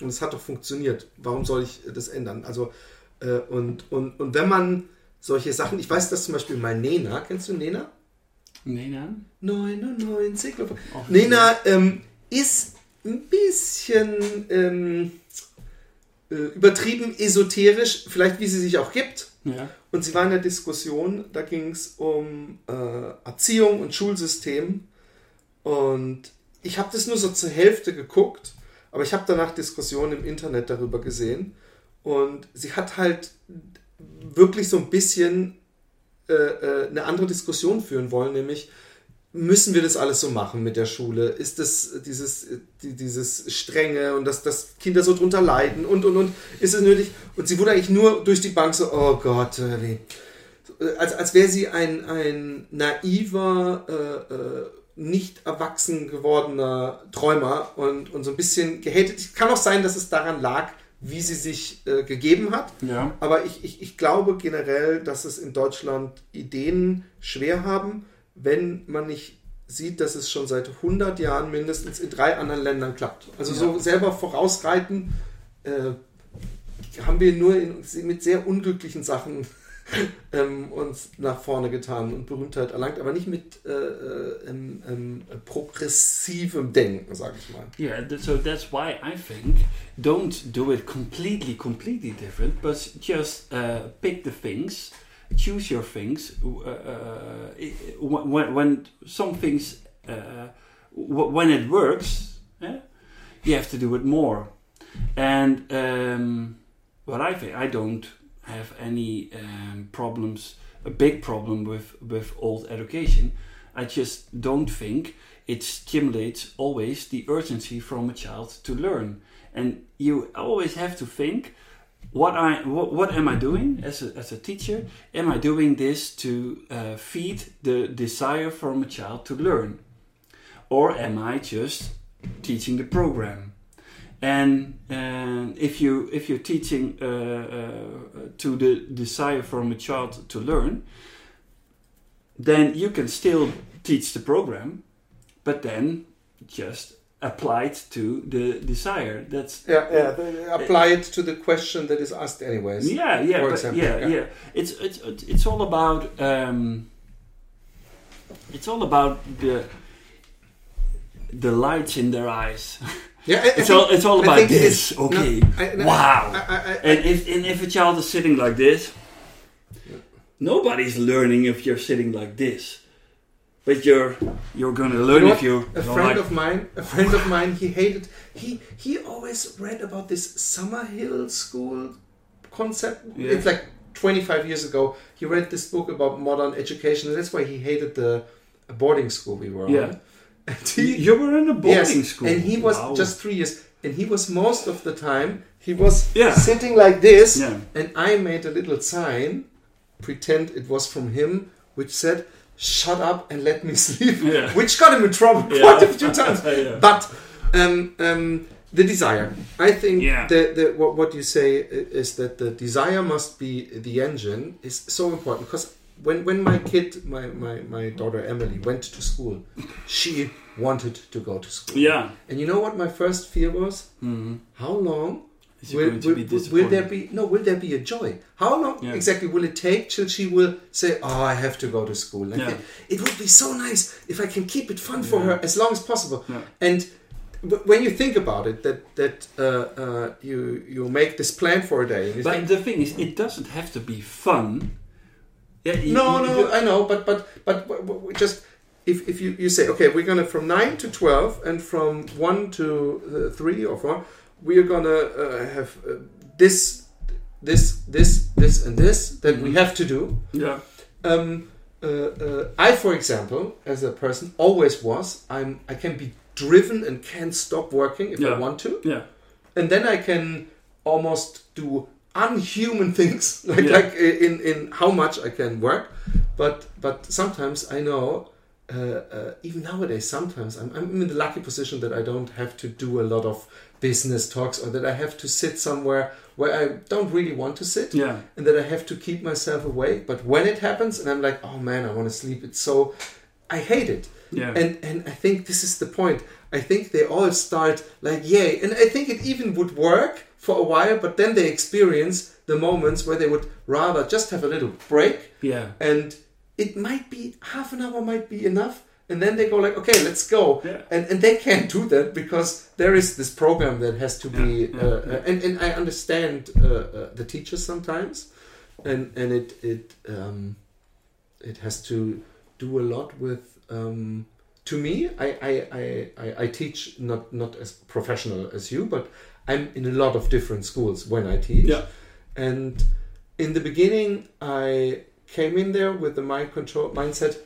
Und es hat doch funktioniert. Warum soll ich das ändern? Also, äh, und, und, und wenn man solche Sachen, ich weiß, dass zum Beispiel mal Nena, kennst du Nena? Nein. 99. Oh, Nena ähm, ist ein bisschen ähm, äh, übertrieben esoterisch, vielleicht wie sie sich auch gibt. Ja. Und sie war in der Diskussion, da ging es um äh, Erziehung und Schulsystem. Und ich habe das nur so zur Hälfte geguckt, aber ich habe danach Diskussionen im Internet darüber gesehen. Und sie hat halt wirklich so ein bisschen äh, äh, eine andere Diskussion führen wollen, nämlich müssen wir das alles so machen mit der Schule? Ist das dieses, die, dieses Strenge und dass, dass Kinder so drunter leiden und und und ist es nötig? Und sie wurde eigentlich nur durch die Bank so, oh Gott, wie. Als, als wäre sie ein, ein naiver, äh, äh, nicht erwachsen gewordener Träumer und, und so ein bisschen gehatet. Kann auch sein, dass es daran lag, wie sie sich äh, gegeben hat. Ja. Aber ich, ich, ich glaube generell, dass es in Deutschland Ideen schwer haben, wenn man nicht sieht, dass es schon seit 100 Jahren mindestens in drei anderen Ländern klappt. Also Ja. so selber vorausreiten äh, haben wir nur in, mit sehr unglücklichen Sachen ähm, uns nach vorne getan und Berühmtheit erlangt, aber nicht mit äh, äh, ähm, ähm, progressivem Denken, sage ich mal. Yeah, so that's why I think don't do it completely, completely different, but just uh, pick the things choose your things uh, uh, when, when some things uh, when it works yeah, you have to do it more. And um, what I think I don't have any um, problems a big problem with with old education. I just don't think it stimulates always the urgency from a child to learn. And you always have to think what I what, what am I doing as a, as a teacher? Am I doing this to uh, feed the desire from a child to learn, or am I just teaching the program? And uh, if you if you're teaching uh, uh, to the desire from a child to learn, then you can still teach the program, but then just apply it to the desire. That's Yeah, yeah. Apply it to the question that is asked, anyways. yeah, yeah, for example, yeah, yeah. yeah, It's it's it's all about um, it's all about the the lights in their eyes. Yeah, I- It's all it's all about this. is- okay, no, I- no, wow. And if and if a child is sitting like this, nobody's learning if you're sitting like this. But you're you're gonna learn You know if you a friend like- of mine a friend of mine he hated he he always read about this Summerhill school concept Yeah. it's like 25 years ago he read this book about modern education and that's why he hated the boarding school we were Yeah. on and he, you were in a boarding yes, school, and he was Wow. just three years and he was most of the time he was Yeah. sitting like this yeah. and I made a little sign, pretend it was from him, which said, "Shut up and let me sleep," Yeah. which got him in trouble Yeah. quite a few times. Yeah. But um, um, the desire, I think, Yeah. the, the, what, what you say is that the desire must be the engine is so important because when, when my kid, my, my, my daughter Emily, went to school, she wanted to go to school. Yeah. And you know what my first fear was? Mhm. How long Is will, going to will, be will- will there be no will there be a joy how long Yeah. exactly will it take till she will say oh i have to go to school like Yeah. it, it would be so nice if i can keep it fun for her as long as possible and when you think about it that that uh, uh, you you make this plan for a day But think, the thing is, it doesn't have to be fun. Yeah, no no i know but but but just if, if you, you say okay we're gonna from 9 to 12 and from 1 to uh, 3 or 4 we are gonna uh, have uh, this this this this and this that we Mhm. have to do yeah, um, uh, uh, i for example as a person always was i'm i can be driven and can't stop working if i want to yeah, and then I can almost do unhuman things, like Yeah. like in in how much I can work. But but sometimes I know, uh, uh, even nowadays, sometimes I'm I'm in the lucky position that I don't have to do a lot of business talks or that I have to sit somewhere where I don't really want to sit yeah, and that I have to keep myself awake. But when it happens, and I'm like, oh man, I want to sleep. It's so I hate it. yeah. And and I think this is the point. I think they all start like yay, and I think it even would work for a while, but then they experience the moments where they would rather just have a little break, yeah. and it might be half an hour might be enough, and then they go like, okay, let's go, Yeah. and and they can't do that because there is this program that has to be, Yeah, yeah, uh, yeah. and and I understand uh, uh, the teachers sometimes, and and it it um, it has to do a lot with. Um, to me, I, I, I, I, teach not not as professional as you, but I'm in a lot of different schools when I teach. And in the beginning, I came in there with the mind control mindset.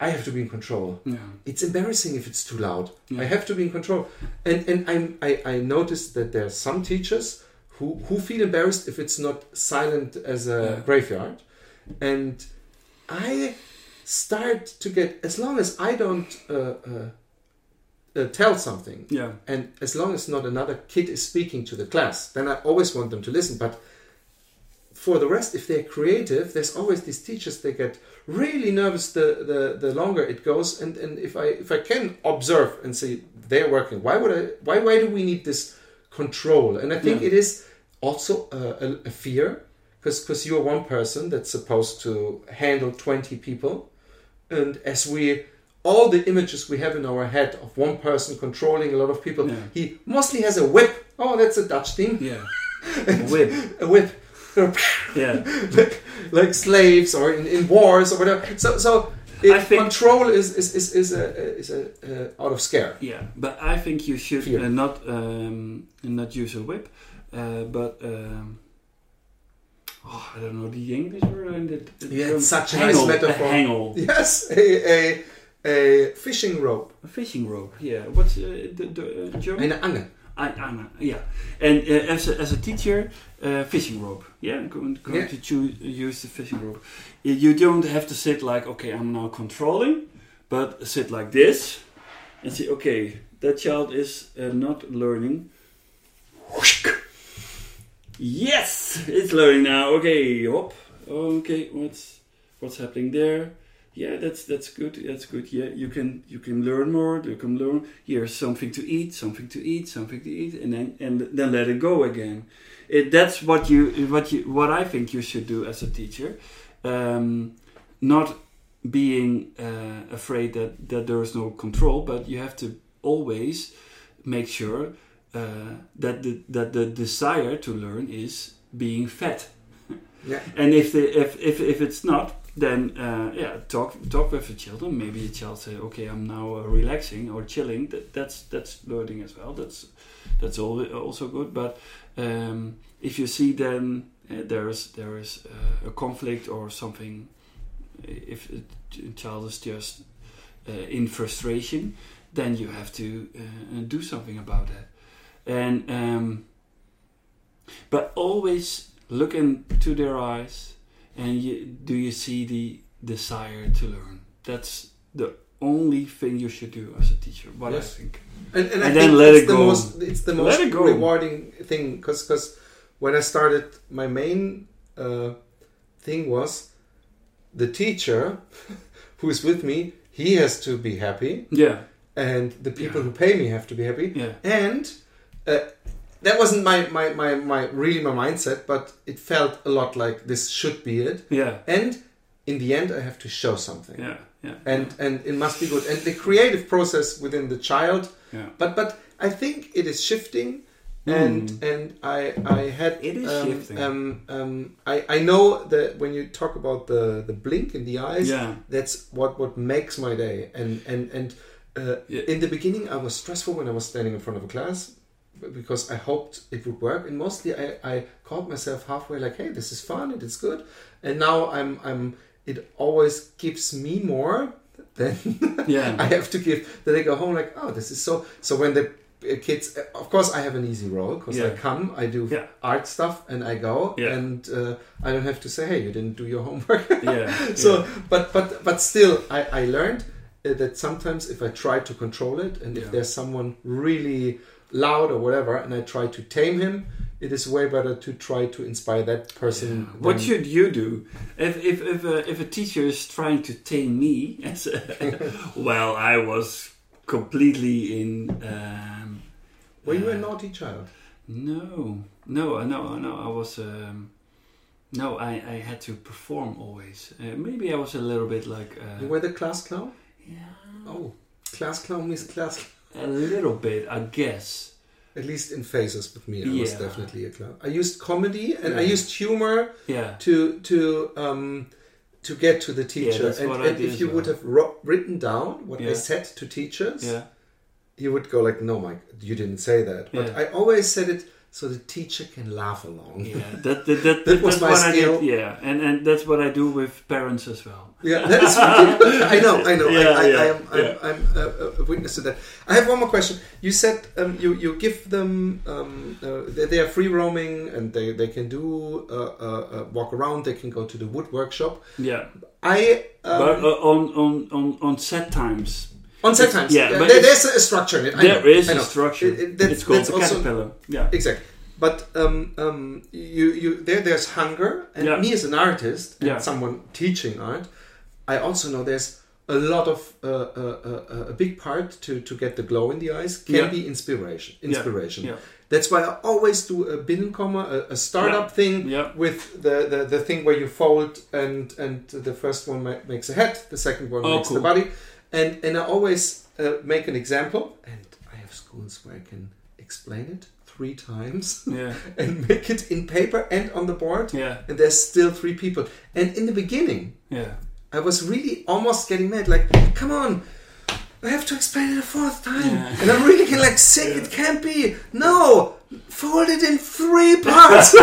I have to be in control. Yeah. It's embarrassing if it's too loud. Yeah. I have to be in control. And and I'm, I I noticed that there are some teachers who who feel embarrassed if it's not silent as a Yeah. graveyard, and I start to get as long as I don't uh, uh, uh, tell something, Yeah. and as long as not another kid is speaking to the class, then I always want them to listen. But for the rest, if they're creative, there's always these teachers they get really nervous the, the, the longer it goes. And, and if I if I can observe and see they're working, why would I why why do we need this control? And I think Yeah. it is also a, a, a fear because because you're one person that's supposed to handle 20 people and as we all the images we have in our head of one person controlling a lot of people Yeah. he mostly has a whip oh that's a dutch theme Yeah. Whip. a whip Yeah. like slaves or in, in wars or whatever. So so I think- control is is is, is a is a uh, out of scare. Yeah, but I think you should uh, not um, not use a whip, uh, but um, oh, I don't know the English word. and the Yeah, it's such a nice metaphor. A hangel, Yes, a, a a fishing rope. a fishing rope. Yeah, what's uh, the, the uh, German? Eine Angel. I, Anna, yeah. And uh, as, a, as a teacher, uh, fishing rope. Yeah, I'm going, going Yeah. to choose, use the fishing rope. You don't have to sit like, okay, I'm now controlling, but sit like this and say, okay, that child is uh, not learning. Yes, it's learning now. Okay, hop. Okay, what's what's happening there? Yeah, that's that's good. That's good. Yeah, you can you can learn more. You can learn. Here's something to eat. Something to eat. Something to eat, and then and then let it go again. It, that's what you what you what I think you should do as a teacher. Um, not being uh, afraid that that there is no control, but you have to always make sure uh, that the that the desire to learn is being fed. Yeah. And if the if if, if it's not, then uh, yeah, talk talk with the children. Maybe a child say, okay, I'm now uh, relaxing or chilling. That that's that's learning as well. That's that's all, also good. But um, if you see then uh, there is there is uh, a conflict or something, if a child is just uh, in frustration, then you have to uh, do something about that. And um, but always look into their eyes, and you, do you see the desire to learn? That's the only thing you should do as a teacher. What Yes. I think. And, and, I then think let it's it the go. most it's the most rewarding thing because when I started my main uh, thing was the teacher who is with me he has to be happy Yeah, and the people Yeah. who pay me have to be happy yeah, and uh, that wasn't my, my, my, my really my mindset but it felt a lot like this should be it yeah, and in the end I have to show something yeah, yeah. and and it must be good and the creative process within the child yeah. but but I think it is shifting, Mm. and and I I had It is um, shifting. Um, um, I I know that when you talk about the the blink in the eyes, Yeah. that's what what makes my day. And and and uh, Yeah. in the beginning, I was stressful when I was standing in front of a class because I hoped it would work, and mostly I I caught myself halfway like, hey, this is fun, and it is good, and now I'm I'm it always gives me more than Yeah. I have to give. Then I go home like, oh, this is so. So when the uh, kids, of course, I have an easy role because I come, I do Yeah. art stuff, and I go, Yeah. and uh, I don't have to say, hey, you didn't do your homework. yeah. so, yeah. but but but still, I I learned uh, that sometimes if I try to control it, and if there's someone really loud or whatever, and I try to tame him. It is way better to try to inspire that person. What should you do if if if a, if a teacher is trying to tame me? As a, well, I was completely in. Um, Were you a uh, naughty child? No, no, I know, I was. Um, no, I, I had to perform always. Uh, maybe I was a little bit like. You Uh, were the class clown. yeah, Oh, class clown means class. A little bit, I guess. At least in phases with me, I was definitely a clown. I used comedy and I used humor Yeah, to to um, to get to the teacher. that's and and if you well. would have ro- written down what I said to teachers, yeah, you would go like, "No, Mike, you didn't say that." But Yeah. I always said it so the teacher can laugh along. yeah. That that, that, That was that's my what I skill. did. Yeah, and and that's what I do with parents as well. Yeah, that is. I know, I know. I, Yeah, I, yeah, I am, I'm, yeah. I'm uh, a witness to that. I have one more question. You said um, you you give them um, uh, they, they are free roaming and they they can do uh, uh, uh, walk around. They can go to the wood workshop. Yeah, I um, but uh, on on on on set times. On set times. yeah, Yeah, but there, there's a structure in it. I There know, is I a know. structure. It- it- that's- it's called that's the also- caterpillar. Yeah, Exactly. But um, um, you you there there's hunger, and Yeah. me as an artist and Yeah. someone teaching art, I also know there's a lot of uh, uh, uh, a big part to to get the glow in the eyes can Yeah. be inspiration. Inspiration. yeah. That's why I always do a Binnenkomer, a, a startup Yeah. thing Yeah. with the, the the thing where you fold and and the first one ma- makes a head, the second one Oh, makes cool. the body, and and I always uh, make an example, and I have schools where I can explain it three times Yeah. and make it in paper and on the board, Yeah. and there's still three people. And in the beginning, Yeah. I was really almost getting mad. Like, come on, I have to explain it a fourth time, Yeah. and I'm really getting like sick. It can't be. No, fold it in three parts.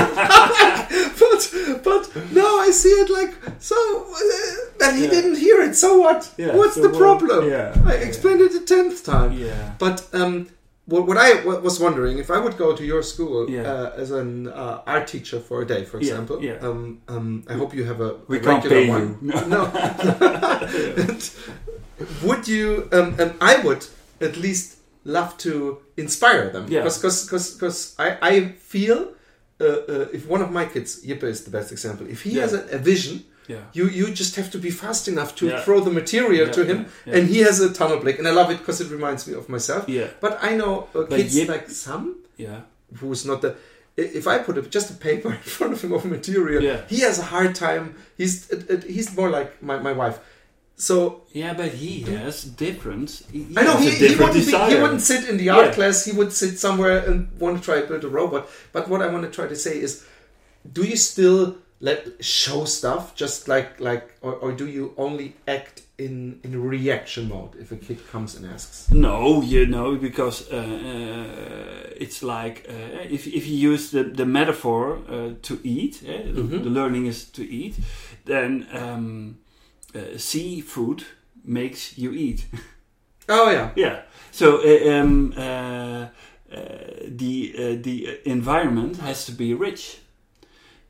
but but no, I see it like so. Uh, and he Yeah. didn't hear it. So what? Yeah, What's so the problem? yeah, I explained it the tenth time. Yeah. But um, what, what I w- was wondering, if I would go to your school Yeah. uh, as an uh, art teacher for a day, for example, yeah. Um, um, I hope you have a, We a can't regular pay one. you. No. would you? Um, um, I would at least love to inspire them. Yeah. Because because I I feel. Uh, uh, if one of my kids, Yippe is the best example. If he Yeah. has a, a vision, Yeah. you you just have to be fast enough to Yeah. throw the material Yeah, to him, and he has a tunnel blick, and I love it because it reminds me of myself. Yeah. But I know uh, kids Yip- like some Yeah. who's not the. If I put a, just a paper in front of him of material, Yeah. he has a hard time. He's he's more like my, my wife. So Yeah, but he has different. He I know he, he wouldn't be, he wouldn't sit in the art Yeah. class. He would sit somewhere and want to try to build a robot. But what I want to try to say is, do you still let show stuff just like like, or, or do you only act in in reaction mode if a kid comes and asks? No, you know, because uh, uh, it's like uh, if, if you use the, the metaphor uh, to eat, eh, Mhm. the learning is to eat, then um, uh, seafood makes you eat. Oh yeah. yeah. So uh, um, uh, uh, the uh, the environment has to be rich.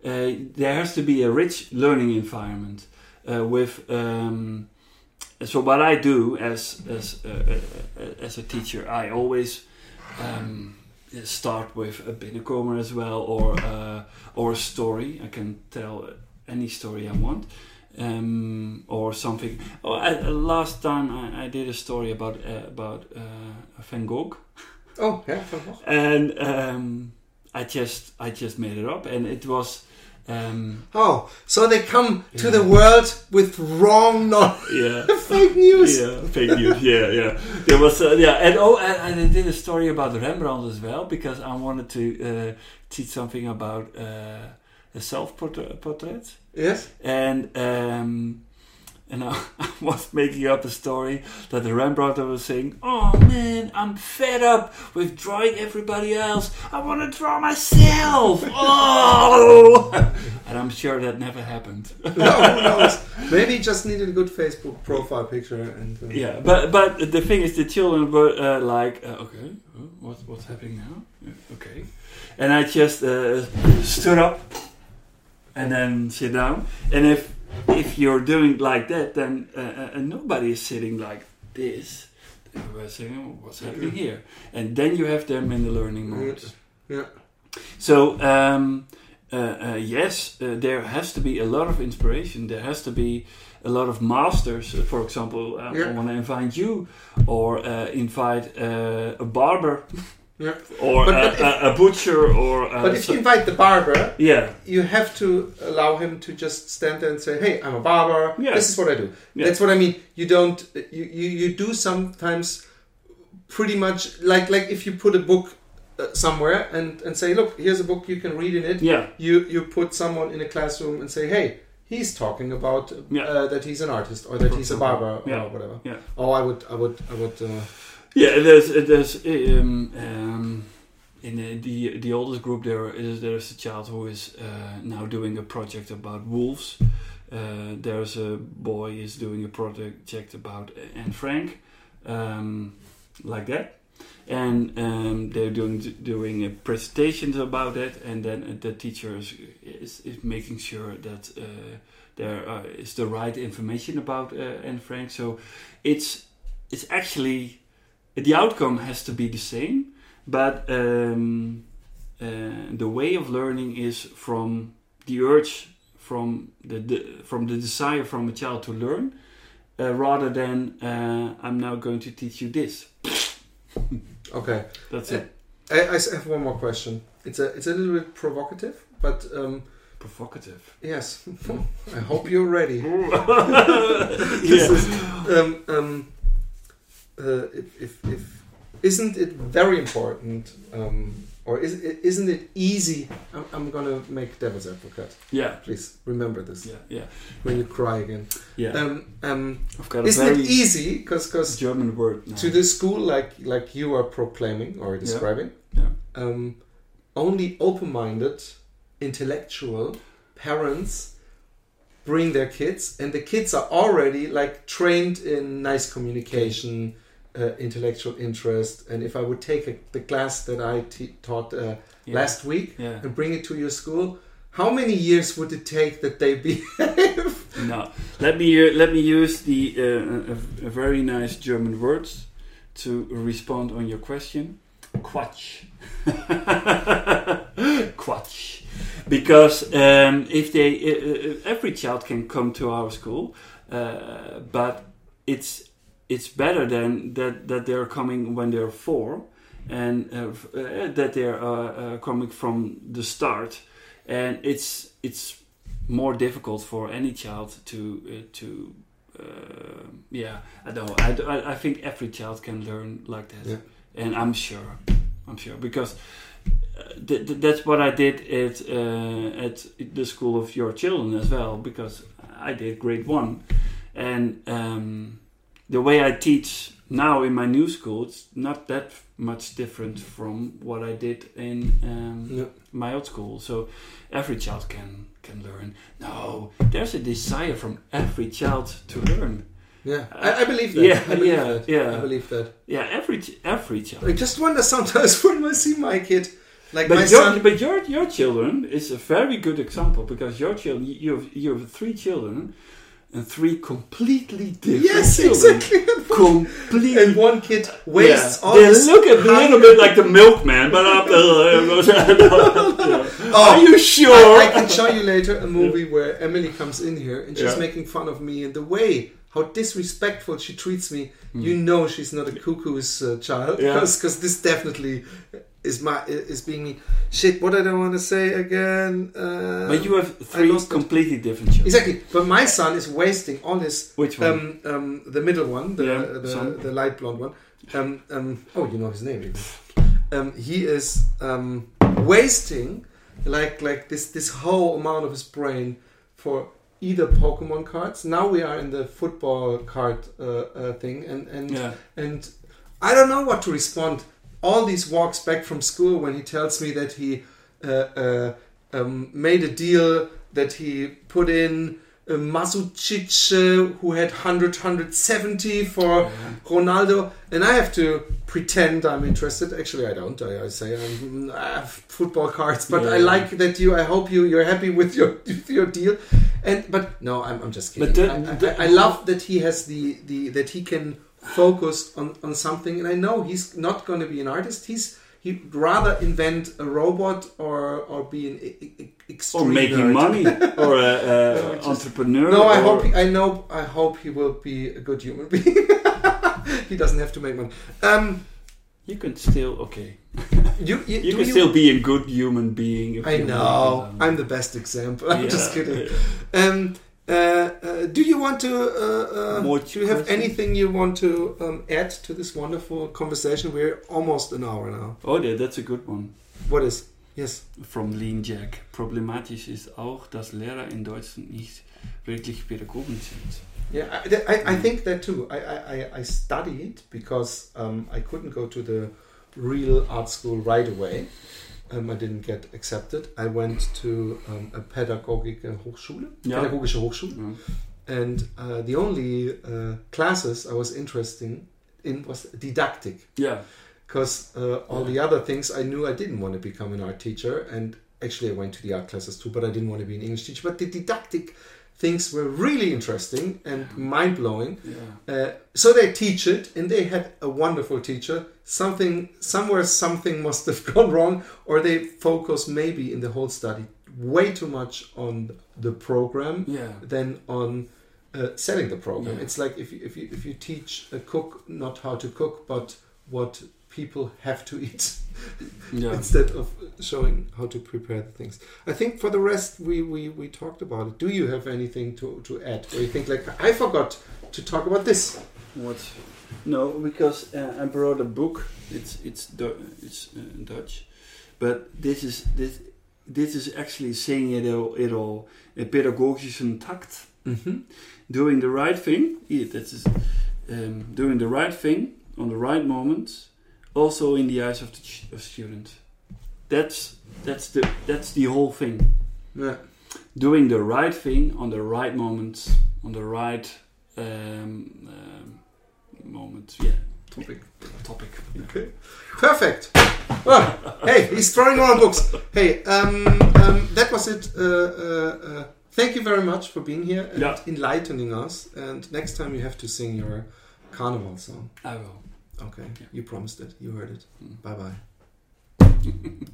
Uh, there has to be a rich learning environment uh, with. Um, so what I do as as as a teacher, I always um, start with a binnenkomer as well, or uh, or a story. I can tell any story I want, um, or something. Oh, I, last time I, I did a story about uh, about uh, Van Gogh, Oh yeah. Van Gogh. and um, I just I just made it up, and it was. Um, Oh, so they come to the world with wrong knowledge, yeah, fake news. Yeah, fake news. Yeah, yeah. There was uh, yeah, and oh, and, I did a story about Rembrandt as well because I wanted to uh, teach something about uh, self portrait, Yes. and um, and I, I was making up a story that the Rembrandt was saying, "Oh man, I'm fed up with drawing everybody else. I want to draw myself." Oh, and I'm sure that never happened. no, who knows? Maybe he just needed a good Facebook profile picture and. Uh, Yeah, but but the thing is, the children were uh, like, uh, okay, what what's happening now? Okay, and I just uh, stood up and then sit down. And if if you're doing like that, then uh, uh, nobody is sitting like this. Were saying, oh, what's happening here? And then you have them in the learning mode. Yeah. So um, uh, uh, yes, uh, there has to be a lot of inspiration. There has to be a lot of masters. Uh, for example, uh, I want to invite you, or uh, invite uh, a barber, Yeah. or But- a, but if- a, a butcher, or uh, But if so- you invite the barber, yeah, you have to allow him to just stand there and say, "Hey, I'm a barber. Yeah. This is what I do." Yeah. That's what I mean. You don't. You, you you do sometimes pretty much like like if you put a book uh, somewhere and and say, "Look, here's a book. You can read in it." yeah, You you put someone in a classroom and say, "Hey." He's talking about Yeah. uh, that he's an artist or that he's a barber Yeah. or whatever. Yeah. Oh, I would, I would, I would. Uh, yeah. There's there's um, um, in the, the the oldest group there is there's a child who is uh, now doing a project about wolves. Uh, there's a boy is doing a project about Anne Frank, um, like that, and um, they're doing doing uh, presentations about it, and then the teacher is, is, is making sure that uh, there uh, is the right information about uh, Anne Frank. So it's it's actually the outcome has to be the same, but um, uh, the way of learning is from the urge from the, the from the desire from a child to learn, uh, rather than uh, I'm now going to teach you this. okay. That's Uh, it. I have one more question. It's a it's a little bit provocative, but um, Provocative. yes. I hope you're ready. This yeah. is, um, um, uh, if, if, if isn't it very important um, or is isn't it easy? I'm, I'm gonna make devil's advocate. Yeah. Please remember this Yeah. Yeah. when you cry again. Yeah. Um, um, I've got a isn't it easy? Because German word. to the school like like you are proclaiming or describing, Yeah. um, only open-minded, intellectual parents bring their kids, and the kids are already like trained in nice communication, uh, intellectual interest. And if I would take a, the class that I taught uh, Yeah. last week Yeah. and bring it to your school, how many years would it take that they behave? No, let me uh, let me use the uh, a, a very nice German words to respond on your question. Quatsch. Quatsch. Because um, if they, uh, uh, every child can come to our school, uh, but it's it's better than that that they're coming when they're four, and uh, uh, that they're uh, uh, coming from the start, and it's it's more difficult for any child to uh, to yeah I don't know. I, I, think every child can learn like that. Yeah. and I'm sure I'm sure. Because th- th- that's what I did at uh, at the school of your children as well because I did grade one. And um, the way I teach now in my new school it's not that much different from what I did in um, Yeah. my old school. So every child can can learn. No, there's a desire from every child to learn. Yeah, I, I believe that. Yeah, I believe yeah, that. yeah. I believe that. Yeah, every every child. I just wonder sometimes when I see my kid, like my But your, son. but your your children is a very good example because your children you have you have three children and three completely different Yes, children. exactly. Completely. And one kid wastes yeah. all they look a little hunger- bit like the milkman, but up Oh, Are you sure? I, I can show you later a movie where Emily comes in here and she's Yeah. making fun of me and the way how disrespectful she treats me. You know she's not a cuckoo's uh, child Hmm. Yeah. because this definitely is my is being me. Shit, what I want to say again? Uh, But you have three lost it. completely different children. exactly. But my son is wasting all his Which one? um, um, the middle one, the Yeah, the, the light blonde one. Um, um, oh, you know his name. Um, he is um, wasting like like this this whole amount of his brain for either Pokemon cards. Now we are in the football card uh, uh, thing, and and yeah. and I don't know what to respond. All these walks back from school when he tells me that he uh, uh, um, made a deal that he put in uh, Masucic, uh, who had 100, 170 for Ronaldo, and I have to pretend I'm interested. Actually, I don't. I, I say I'm, I have football cards, but I like that you. I hope you you're happy with your with your deal. And but no, I'm, I'm just kidding. But the- I, I- I love that he has the the that he can focus on on something, and I know he's not going to be an artist. He's he'd rather invent a robot or or be an e- e- Or making nerd. money, or a, a No, just- entrepreneur. No, I or- hope he, I know. I hope he will be a good human being. he doesn't have to make money. Um, you can still okay. you you, You do can still be a good human being. If I you know. I'm the best example. I'm yeah, just kidding. yeah. Um, do you want to? Uh, uh, do you have anything you want to um, add to this wonderful conversation? We're almost an hour now. Oh, yeah, that's a good one. What is? Yes. From Lean Jack. Problematisch ist auch, dass Lehrer in Deutschland nicht wirklich Pädagogen sind. Yeah, I, I, I think that too. I, I, I- I studied because um, I couldn't go to the real art school right away. Um, I didn't get accepted. I went to um, a pädagogische Hochschule, Ja. pädagogische Hochschule, Ja. and uh, the only uh, classes I was interested in was didactic. Yeah. because uh, all the other things I knew I didn't want to become an art teacher, and actually I went to the art classes too, but I didn't want to be an English teacher. But the didactic things were really interesting and mind blowing. Yeah. Uh, so they teach it, and they had a wonderful teacher. Something somewhere something must have gone wrong, or they focus maybe in the whole study way too much on the program Yeah. than on uh, selling the program. Yeah. It's like if you, if you if you teach a cook not how to cook, but what people have to eat Yeah. instead of showing how to prepare the things. I think for the rest we, we, we talked about it. Do you have anything to, to add? Or you think like I forgot to talk about this? What? No, because uh, I brought a book. It's it's Du- it's uh, Dutch, but this is this this is actually saying it all, it all in pedagogischen Takt, Mhm. doing the right thing. Yeah, that is um, doing the right thing on the right moment, also in the eyes of the ch- of student. That's that's the that's the whole thing. Ja. Doing the right thing on the right moment, on the right um, um, moment. Yeah, Topic. topic. Okay. Perfect. Well, hey, he's throwing around books. Hey, um, um, that was it. Uh, uh, uh, thank you very much for being here and Yeah. enlightening us. And next time you have to sing your carnival song. I will. Okay, Yeah. you promised it. You heard it. Mm. Bye bye.